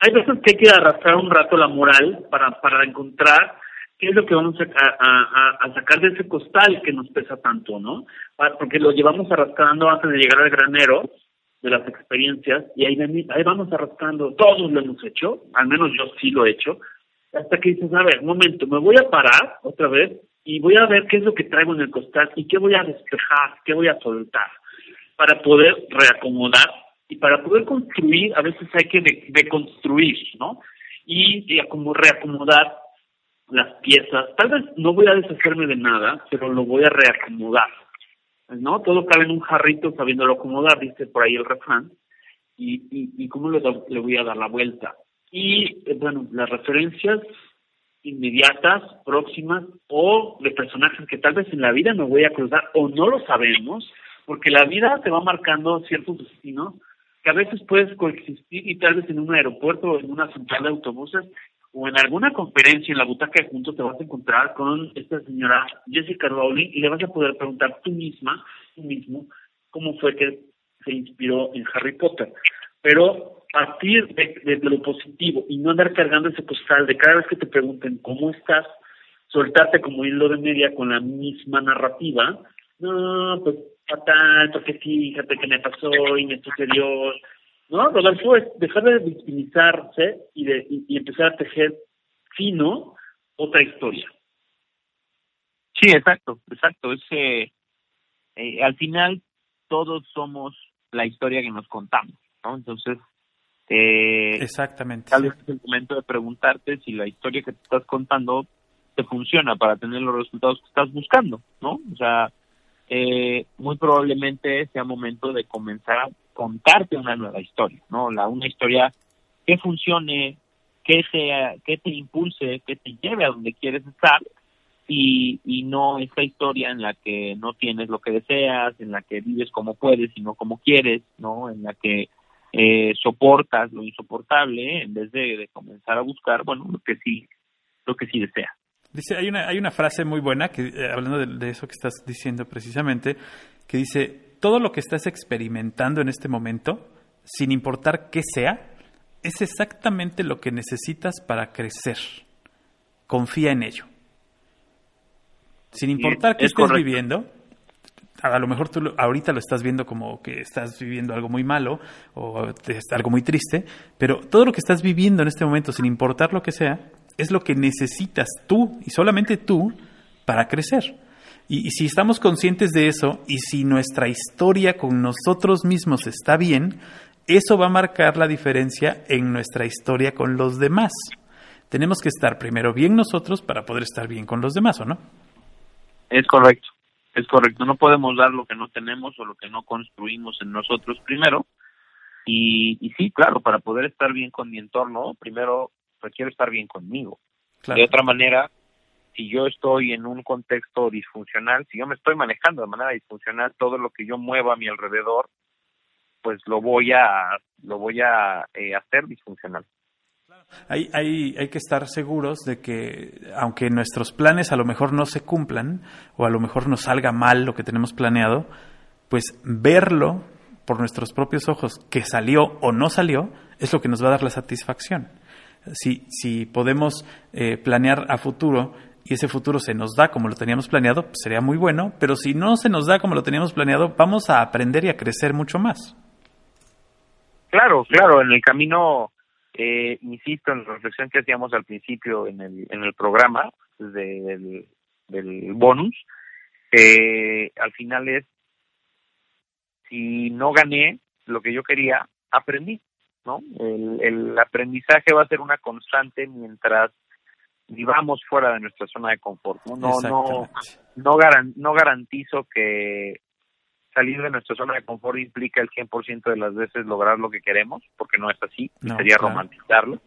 Hay veces que hay que arrastrar un rato la moral para, para encontrar qué es lo que vamos a, a, a, sacar de ese costal que nos pesa tanto, ¿no? Ah, porque lo llevamos arrastrando antes de llegar al granero de las experiencias y ahí, ahí vamos arrastrando, todos lo hemos hecho, al menos yo sí lo he hecho, hasta que dices, a ver, un momento, me voy a parar otra vez y voy a ver qué es lo que traigo en el costal y qué voy a despejar, qué voy a soltar, para poder reacomodar y para poder construir, a veces hay que deconstruir, ¿no? Y, y como reacomodar las piezas. Tal vez no voy a deshacerme de nada, pero lo voy a reacomodar. ¿No? Todo cabe en un jarrito sabiéndolo acomodar, dice por ahí el refrán. Y, y, y cómo le, le voy a dar la vuelta. Y, eh, bueno, las referencias inmediatas, próximas, o de personajes que tal vez en la vida no voy a cruzar, o no lo sabemos, porque la vida te va marcando ciertos destinos que a veces puedes coexistir y tal vez en un aeropuerto o en una central de autobuses o en alguna conferencia en la butaca de juntos te vas a encontrar con esta señora Jessica Rowling y le vas a poder preguntar tú misma, tú mismo, cómo fue que se inspiró en Harry Potter. Pero partir de, lo positivo y no andar cargando ese costal de cada vez que te pregunten cómo estás, soltarte como hilo de media con la misma narrativa, no, pues fatal, porque fíjate que me pasó y me sucedió, ¿no? Rodolfo es dejar de victimizarse y, de, y, empezar a tejer fino otra historia. Sí, exacto, exacto. Es eh, al final todos somos la historia que nos contamos, ¿no? Entonces, eh, exactamente. Tal vez es el momento de preguntarte si la historia que te estás contando te funciona para tener los resultados que estás buscando, ¿no? O sea, eh, muy probablemente sea momento de comenzar a contarte una nueva historia, ¿no? La, una historia que funcione, que, sea, que te impulse, que te lleve a donde quieres estar y, y no esta historia en la que no tienes lo que deseas, en la que vives como puedes y no como quieres, ¿no? En la que eh, soportas lo insoportable en vez de, comenzar a buscar, bueno, lo que sí, lo que sí desea. Dice, hay una, hay una frase muy buena que, eh, hablando de eso que estás diciendo precisamente, que dice, todo lo que estás experimentando en este momento, sin importar qué sea, es exactamente lo que necesitas para crecer. Confía en ello. Sin importar qué estés viviendo, a lo mejor tú ahorita lo estás viendo como que estás viviendo algo muy malo o algo muy triste, pero todo lo que estás viviendo en este momento, sin importar lo que sea, es lo que necesitas tú y solamente tú para crecer. Y, y, si estamos conscientes de eso y si nuestra historia con nosotros mismos está bien, eso va a marcar la diferencia en nuestra historia con los demás. Tenemos que estar primero bien nosotros para poder estar bien con los demás, ¿o no? Es correcto. Es correcto, no podemos dar lo que no tenemos o lo que no construimos en nosotros primero. Y, y sí, claro, para poder estar bien con mi entorno, primero requiero estar bien conmigo. De otra manera, si yo estoy en un contexto disfuncional, si yo me estoy manejando de manera disfuncional, todo lo que yo mueva a mi alrededor, pues lo voy a lo voy a eh, hacer disfuncional. Hay, hay, hay que estar seguros de que, aunque nuestros planes a lo mejor no se cumplan, o a lo mejor nos salga mal lo que tenemos planeado, pues verlo por nuestros propios ojos, que salió o no salió, es lo que nos va a dar la satisfacción. Si, si podemos eh, planear a futuro y ese futuro se nos da como lo teníamos planeado, pues sería muy bueno, pero si no se nos da como lo teníamos planeado, vamos a aprender y a crecer mucho más. Claro, claro, en el camino eh, insisto en la reflexión que hacíamos al principio en el, en el programa del, del bonus, eh, al final es, si no gané lo que yo quería, aprendí, ¿no? El, el aprendizaje va a ser una constante mientras vivamos fuera de nuestra zona de confort, ¿no? No, no, no, no garantizo que salir de nuestra zona de confort implica el 100% de las veces lograr lo que queremos, porque no es así, sería romantizarlo.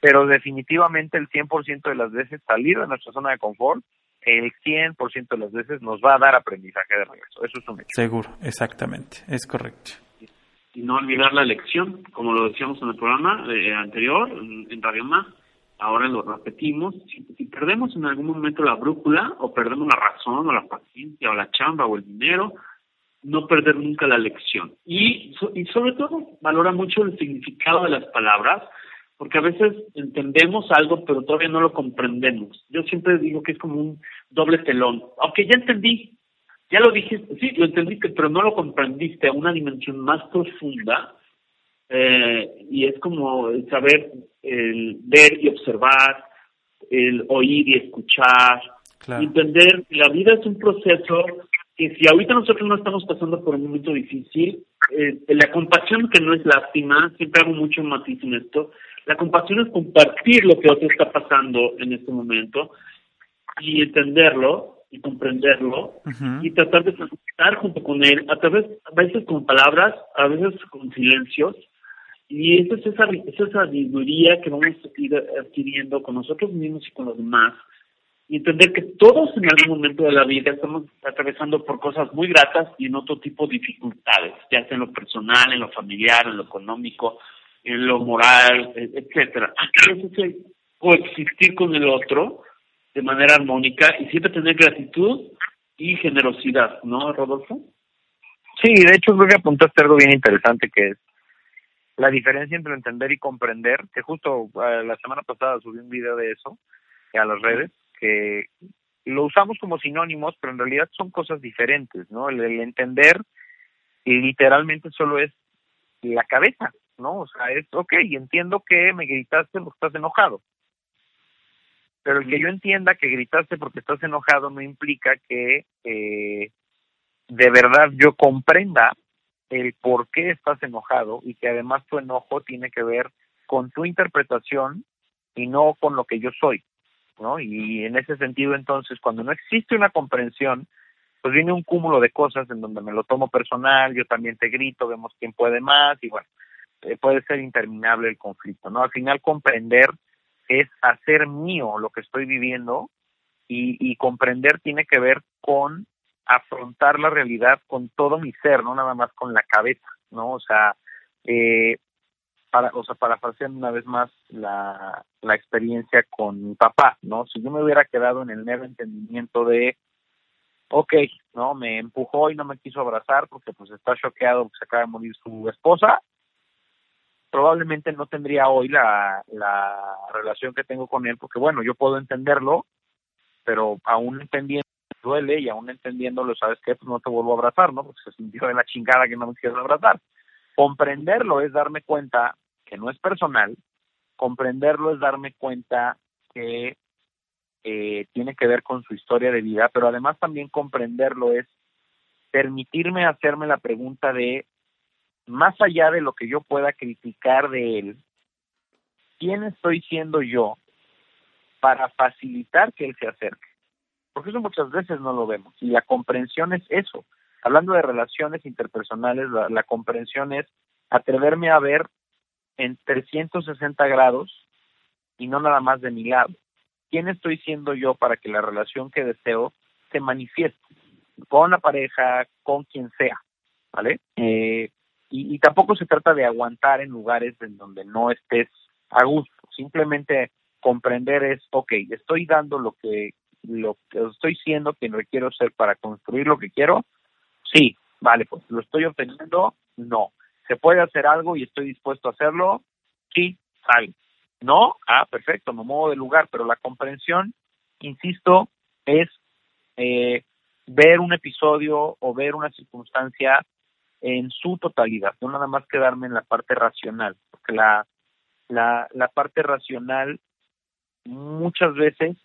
Pero definitivamente el 100% de las veces salir de nuestra zona de confort, el 100% de las veces nos va a dar aprendizaje de regreso. Eso es un hecho. Seguro, exactamente, es correcto. Y no olvidar la lección, como lo decíamos en el programa eh, anterior, en Radio Más, ahora lo repetimos, si, perdemos en algún momento la brújula o perdemos la razón o la paciencia o la chamba o el dinero, no perder nunca la lección. Y, y sobre todo, valora mucho el significado de las palabras, porque a veces entendemos algo, pero todavía no lo comprendemos. Yo siempre digo que es como un doble telón. Aunque ya entendí, ya lo dijiste, sí, lo entendiste, pero no lo comprendiste a una dimensión más profunda. Eh, y es como saber el ver y observar, el oír y escuchar, entender que la vida es un proceso que si ahorita nosotros no estamos pasando por un momento difícil, eh, la compasión que no es lástima, siempre hago mucho matiz en esto, la compasión es compartir lo que otro está pasando en este momento y entenderlo y comprenderlo y tratar de estar junto con él, a través, a veces con palabras, a veces con silencios, y esa es esa, esa sabiduría que vamos a ir adquiriendo con nosotros mismos y con los demás, y entender que todos en algún momento de la vida estamos atravesando por cosas muy gratas y en otro tipo de dificultades, ya sea en lo personal, en lo familiar, en lo económico, en lo moral, etcétera. que coexistir con el otro de manera armónica y siempre tener gratitud y generosidad, ¿no, Rodolfo? Sí, de hecho creo que apuntaste algo bien interesante que es la diferencia entre entender y comprender, que justo eh, la semana pasada subí un video de eso a las redes, que lo usamos como sinónimos, pero en realidad son cosas diferentes, ¿no? El, entender literalmente solo es la cabeza, ¿no? O sea, es, ok, entiendo que me gritaste porque estás enojado. Pero el que yo entienda que gritaste porque estás enojado no implica que eh, de verdad yo comprenda el por qué estás enojado y que además tu enojo tiene que ver con tu interpretación y no con lo que yo soy. ¿no? Y en ese sentido, entonces, cuando no existe una comprensión, pues viene un cúmulo de cosas en donde me lo tomo personal, yo también te grito, vemos quién puede más y bueno, eh, puede ser interminable el conflicto, ¿no? Al final comprender es hacer mío lo que estoy viviendo y, y comprender tiene que ver con afrontar la realidad con todo mi ser, no nada más con la cabeza, ¿no? O sea, eh, para, o sea, para hacer una vez más la, la experiencia con mi papá, ¿no? Si yo me hubiera quedado en el mero entendimiento de, ok, ¿no? Me empujó y no me quiso abrazar porque pues está choqueado se acaba de morir su esposa, probablemente no tendría hoy la, la relación que tengo con él, porque bueno, yo puedo entenderlo, pero aún entendiendo duele y aún entendiéndolo, ¿sabes qué? Pues no te vuelvo a abrazar, ¿no? Porque se sintió de la chingada que no me quieres abrazar. Comprenderlo es darme cuenta que no es personal, comprenderlo es darme cuenta que eh, tiene que ver con su historia de vida, pero además también comprenderlo es permitirme hacerme la pregunta de más allá de lo que yo pueda criticar de él, ¿quién estoy siendo yo para facilitar que él se acerque? Porque eso muchas veces no lo vemos. Y la comprensión es eso. Hablando de relaciones interpersonales, la, comprensión es atreverme a ver en 360 grados y no nada más de mi lado. ¿Quién estoy siendo yo para que la relación que deseo se manifieste? Con la pareja, con quien sea, ¿vale? Eh, y, y, tampoco se trata de aguantar en lugares en donde no estés a gusto, simplemente comprender es, ok, estoy dando lo que, lo que estoy siendo quien requiero ser para construir lo que quiero, sí, vale, pues lo estoy obteniendo, no. ¿Se puede hacer algo y estoy dispuesto a hacerlo? Sí, sale. No, ah, perfecto, me muevo de lugar, pero la comprensión, insisto, es eh, ver un episodio o ver una circunstancia en su totalidad, no nada más quedarme en la parte racional, porque la, la, la parte racional muchas veces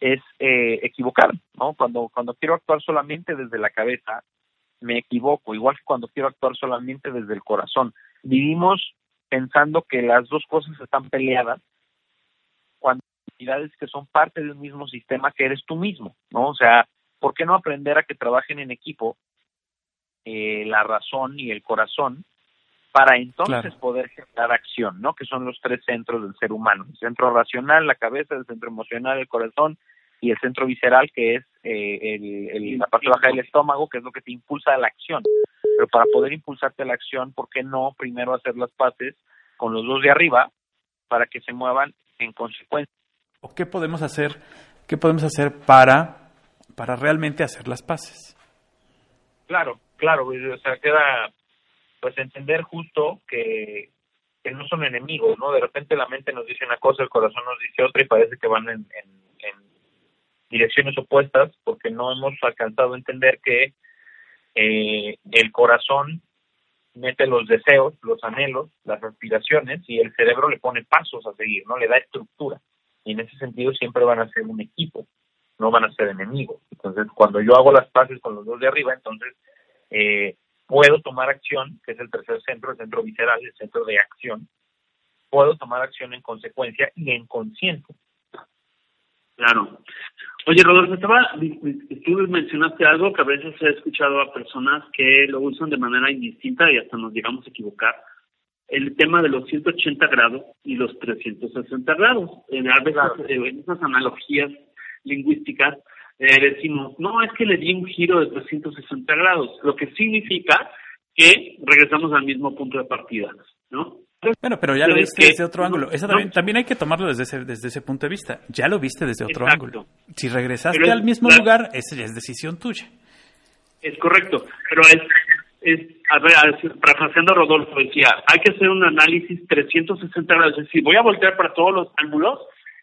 es eh, equivocar, ¿no? Cuando, cuando quiero actuar solamente desde la cabeza, me equivoco, igual que cuando quiero actuar solamente desde el corazón. Vivimos pensando que las dos cosas están peleadas cuando entidades que son parte de un mismo sistema que eres tú mismo, ¿no? O sea, ¿por qué no aprender a que trabajen en equipo eh, la razón y el corazón para entonces claro. poder generar acción, ¿no? Que son los tres centros del ser humano, el centro racional, la cabeza, el centro emocional, el corazón y el centro visceral, que es eh, el, el, la parte baja del estómago, que es lo que te impulsa a la acción. Pero para poder impulsarte a la acción, ¿por qué no primero hacer las paces con los dos de arriba para que se muevan en consecuencia? ¿O qué podemos hacer? ¿Qué podemos hacer para para realmente hacer las paces? Claro, claro, o sea, queda pues entender justo que, no son enemigos, ¿no? De repente la mente nos dice una cosa, el corazón nos dice otra y parece que van en direcciones opuestas porque no hemos alcanzado a entender que eh, el corazón mete los deseos, los anhelos, las aspiraciones y el cerebro le pone pasos a seguir, ¿no? Le da estructura. Y en ese sentido siempre van a ser un equipo, no van a ser enemigos. Entonces, cuando yo hago las paces con los dos de arriba, entonces eh, puedo tomar acción, que es el tercer centro, el centro visceral, el centro de acción. Puedo tomar acción en consecuencia y en conciencia. Claro. Oye, Rodolfo, estaba, tú mencionaste algo que a veces he escuchado a personas que lo usan de manera indistinta y hasta nos llegamos a equivocar. El tema de los 180 grados y los 360 grados. En, a veces, claro. en esas analogías lingüísticas eh, decimos, no, es que le di un giro de 360 grados, lo que significa que regresamos al mismo punto de partida, ¿no? Bueno, pero ya lo viste que, desde otro no, ángulo. Eso también, no, también, hay que tomarlo desde ese, desde ese punto de vista. Ya lo viste desde otro exacto. ángulo. Si regresaste pero al mismo lugar, esa ya es decisión tuya. Es correcto, pero es, es a ver, parafraseando a Rodolfo, decía, hay que hacer un análisis 360 grados. Es decir, voy a voltear para todos los ángulos,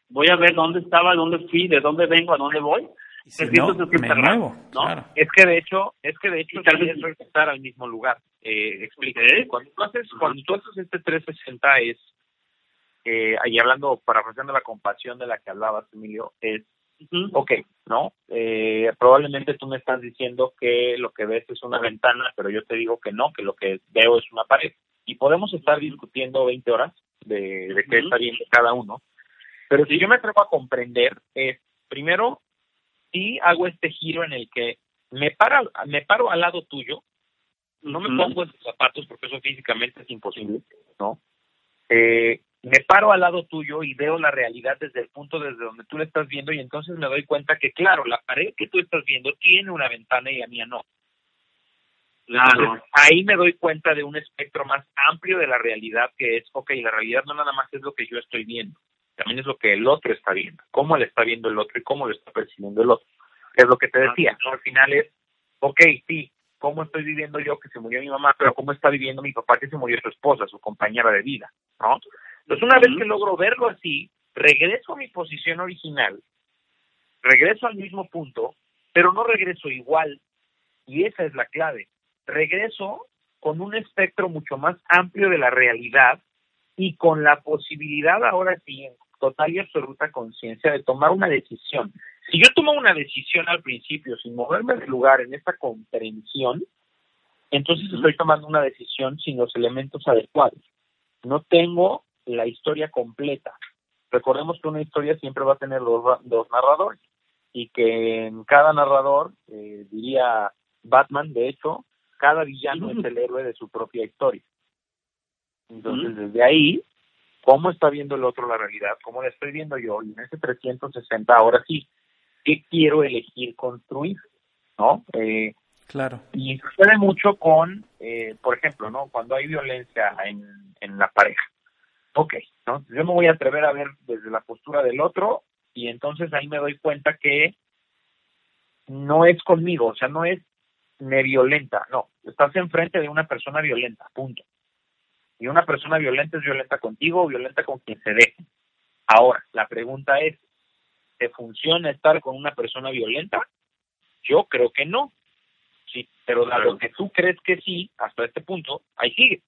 voy a ver dónde estaba, dónde fui, de dónde vengo, a dónde voy. Si no, me muevo, ¿no? Claro. Es que de hecho, es que de hecho tal vez regresar al mismo lugar. Eh, explica. ¿Eh? Cuando tú haces, uh -huh. cuando tú haces este 360 es, eh, ahí hablando, parafraseando la compasión de la que hablabas, Emilio, es, uh -huh. ok, ¿no? Eh, probablemente tú me estás diciendo que lo que ves es una ventana, pero yo te digo que no, que lo que veo es una pared. Y podemos estar discutiendo 20 horas de, de qué uh -huh. está bien cada uno. Pero si yo me atrevo a comprender, es, primero, sí hago este giro en el que me, para, me paro al lado tuyo, no me pongo en tus zapatos porque eso físicamente es imposible, ¿no? Eh, me paro al lado tuyo y veo la realidad desde el punto desde donde tú la estás viendo y entonces me doy cuenta que, claro, la pared que tú estás viendo tiene una ventana y a mí no. Claro. ahí me doy cuenta de un espectro más amplio de la realidad que es, ok, la realidad no nada más es lo que yo estoy viendo, también es lo que el otro está viendo, cómo le está viendo el otro y cómo lo está percibiendo el otro. Es lo que te decía, ¿no? Al final es, ok, sí, cómo estoy viviendo yo que se murió mi mamá, pero cómo está viviendo mi papá que se murió su esposa, su compañera de vida, ¿no? Entonces, una vez que logro verlo así, regreso a mi posición original, regreso al mismo punto, pero no regreso igual, y esa es la clave. Regreso con un espectro mucho más amplio de la realidad y con la posibilidad ahora sí, en total y absoluta conciencia, de tomar una decisión. Si yo tomo una decisión al principio sin moverme del lugar en esta comprensión, entonces estoy tomando una decisión sin los elementos adecuados. No tengo la historia completa. Recordemos que una historia siempre va a tener dos, dos narradores y que en cada narrador, eh, diría Batman, de hecho, cada villano es el héroe de su propia historia. Entonces, desde ahí, ¿cómo está viendo el otro la realidad? ¿Cómo la estoy viendo yo? Y en ese 360, ahora sí, ¿qué quiero elegir construir? ¿No? Eh, claro. Y sucede mucho con, eh, por ejemplo, ¿no? Cuando hay violencia en, en la pareja. Ok, ¿no? Yo me voy a atrever a ver desde la postura del otro y entonces ahí me doy cuenta que no es conmigo, o sea, no es me violenta, no, estás enfrente de una persona violenta, punto. Y una persona violenta es violenta contigo o violenta con quien se deje. Ahora, la pregunta es, ¿te funciona estar con una persona violenta? Yo creo que no. Sí, pero dado que tú crees que sí, hasta este punto, ahí sigue.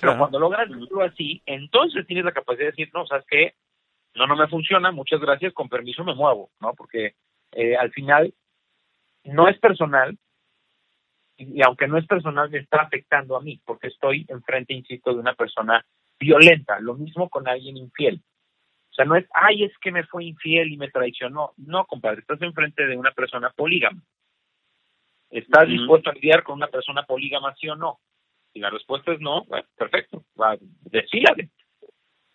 Pero cuando logras decirlo así, entonces tienes la capacidad de decir, no, ¿sabes qué? No, no me funciona, muchas gracias, con permiso me muevo, ¿no? Porque eh, al final no es personal, y, aunque no es personal, me está afectando a mí, porque estoy enfrente, insisto, de una persona violenta. Lo mismo con alguien infiel. O sea, no es, ay, es que me fue infiel y me traicionó. No, compadre, estás enfrente de una persona polígama. ¿Estás dispuesto a lidiar con una persona polígama, sí o no? Si la respuesta es no, bueno, perfecto, va, decídale.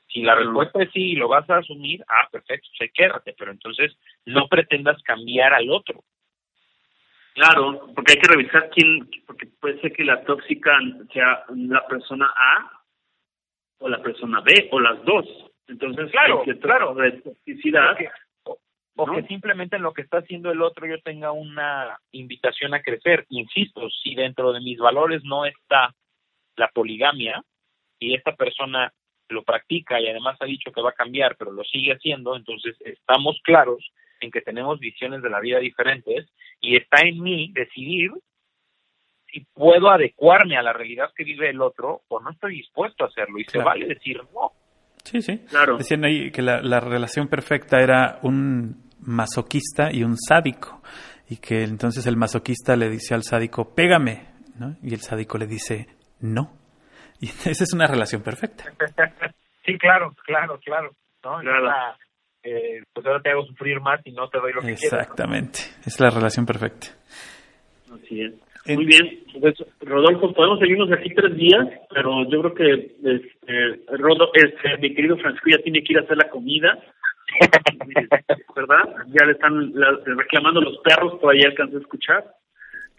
Si la respuesta es sí y lo vas a asumir, ah, perfecto, se quédate, pero entonces no pretendas cambiar al otro. Claro, porque hay que revisar quién, porque puede ser que la tóxica sea la persona A o la persona B o las dos. Entonces, claro, claro, de toxicidad. O que, simplemente en lo que está haciendo el otro yo tenga una invitación a crecer. Insisto, si dentro de mis valores no está la poligamia y esta persona lo practica y además ha dicho que va a cambiar, pero lo sigue haciendo, entonces estamos claros en que tenemos visiones de la vida diferentes y está en mí decidir si puedo adecuarme a la realidad que vive el otro o no estoy dispuesto a hacerlo y se vale decir no. Sí, sí. Claro. Decían ahí que la, la relación perfecta era un masoquista y un sádico y que entonces el masoquista le dice al sádico, pégame, ¿no? Y el sádico le dice, no. Y esa es una relación perfecta. sí, claro, claro, claro. ¿no? Eh, pues ahora te hago sufrir más y no te doy lo que Exactamente, es la relación perfecta. Así es. Muy bien, pues, Rodolfo, podemos seguirnos aquí tres días, pero yo creo que este, Rodolfo, este, mi querido Francisco ya tiene que ir a hacer la comida, ¿verdad? Ya le están reclamando los perros, por ahí alcancé a escuchar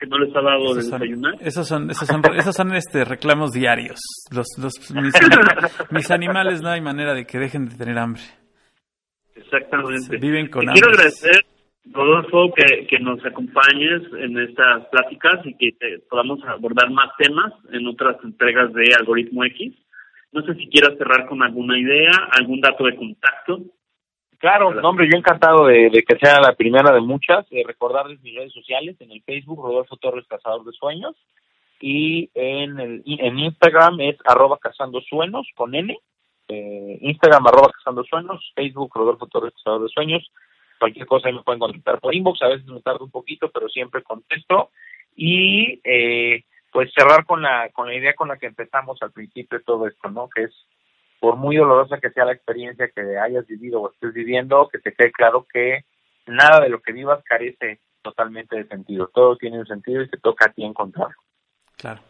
que no les ha dado de desayunar. Esos son, esos son, esos son este, reclamos diarios. Los, los, mis, animales no hay manera de que dejen de tener hambre. Exactamente. Viven con. Quiero agradecer, Rodolfo, que, que nos acompañes en estas pláticas y que podamos abordar más temas en otras entregas de Algoritmo X. No sé si quieras cerrar con alguna idea, algún dato de contacto. Claro, no, hombre, yo encantado de, que sea la primera de muchas. Eh, recordarles mis redes sociales en el Facebook, Rodolfo Torres Cazador de Sueños, y en el en Instagram es arroba cazando sueños con N, eh, Instagram arroba cazando sueños, Facebook Rodolfo Torres Cazador de Sueños. Cualquier cosa me pueden contactar por inbox, a veces me tardo un poquito, pero siempre contesto. Y eh, pues cerrar con la con la idea con la que empezamos al principio de todo esto, ¿no? Que es por muy dolorosa que sea la experiencia que hayas vivido o estés viviendo, que te quede claro que nada de lo que vivas carece totalmente de sentido. Todo tiene un sentido y te toca a ti encontrarlo. Claro.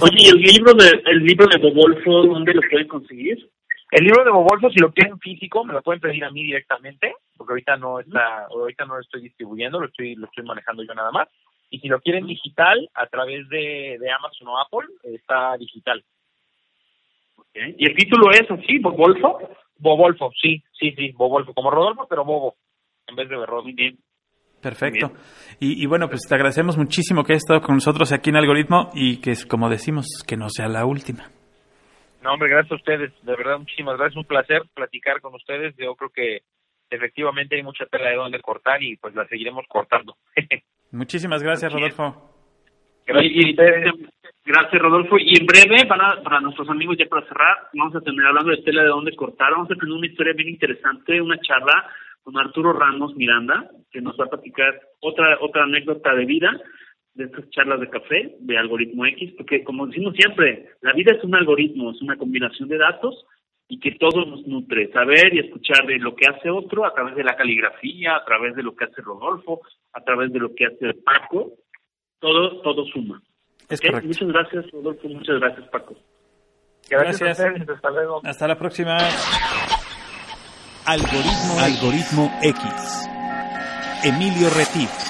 Oye, ¿y el libro de el libro de Bobolfo dónde lo pueden conseguir? El libro de Bobolfo, si lo quieren físico, me lo pueden pedir a mí directamente, porque ahorita no está, ahorita no lo estoy distribuyendo, lo estoy, lo estoy manejando yo nada más. Y si lo quieren digital, a través de, de Amazon o Apple, está digital. ¿Y el título es así, Bobolfo? Bobolfo, sí, sí, sí, Bobolfo, como Rodolfo, pero Bobo, en vez de Berro. Muy bien. Perfecto. Y, y, bueno, pues te agradecemos muchísimo que hayas estado con nosotros aquí en Algoritmo y que, como decimos, que no sea la última. No, hombre, gracias a ustedes. De verdad, muchísimas gracias. Un placer platicar con ustedes. Yo creo que efectivamente hay mucha tela de donde cortar y pues la seguiremos cortando. Muchísimas gracias, Rodolfo. Gracias, Rodolfo. Y en breve, para, para nuestros amigos, ya para cerrar, vamos a terminar hablando de tela de dónde cortar. Vamos a tener una historia bien interesante, una charla con Arturo Ramos Miranda, que nos va a platicar otra, otra anécdota de vida de estas charlas de café de algoritmo X, porque como decimos siempre, la vida es un algoritmo, es una combinación de datos y que todo nos nutre, saber y escuchar de lo que hace otro a través de la caligrafía, a través de lo que hace Rodolfo, a través de lo que hace Paco, todo, todo suma. Es Muchas gracias, Rodolfo, muchas gracias, Paco. Gracias. gracias. Hasta luego. Hasta la próxima. Algoritmo, Algoritmo X. Emilio Retif.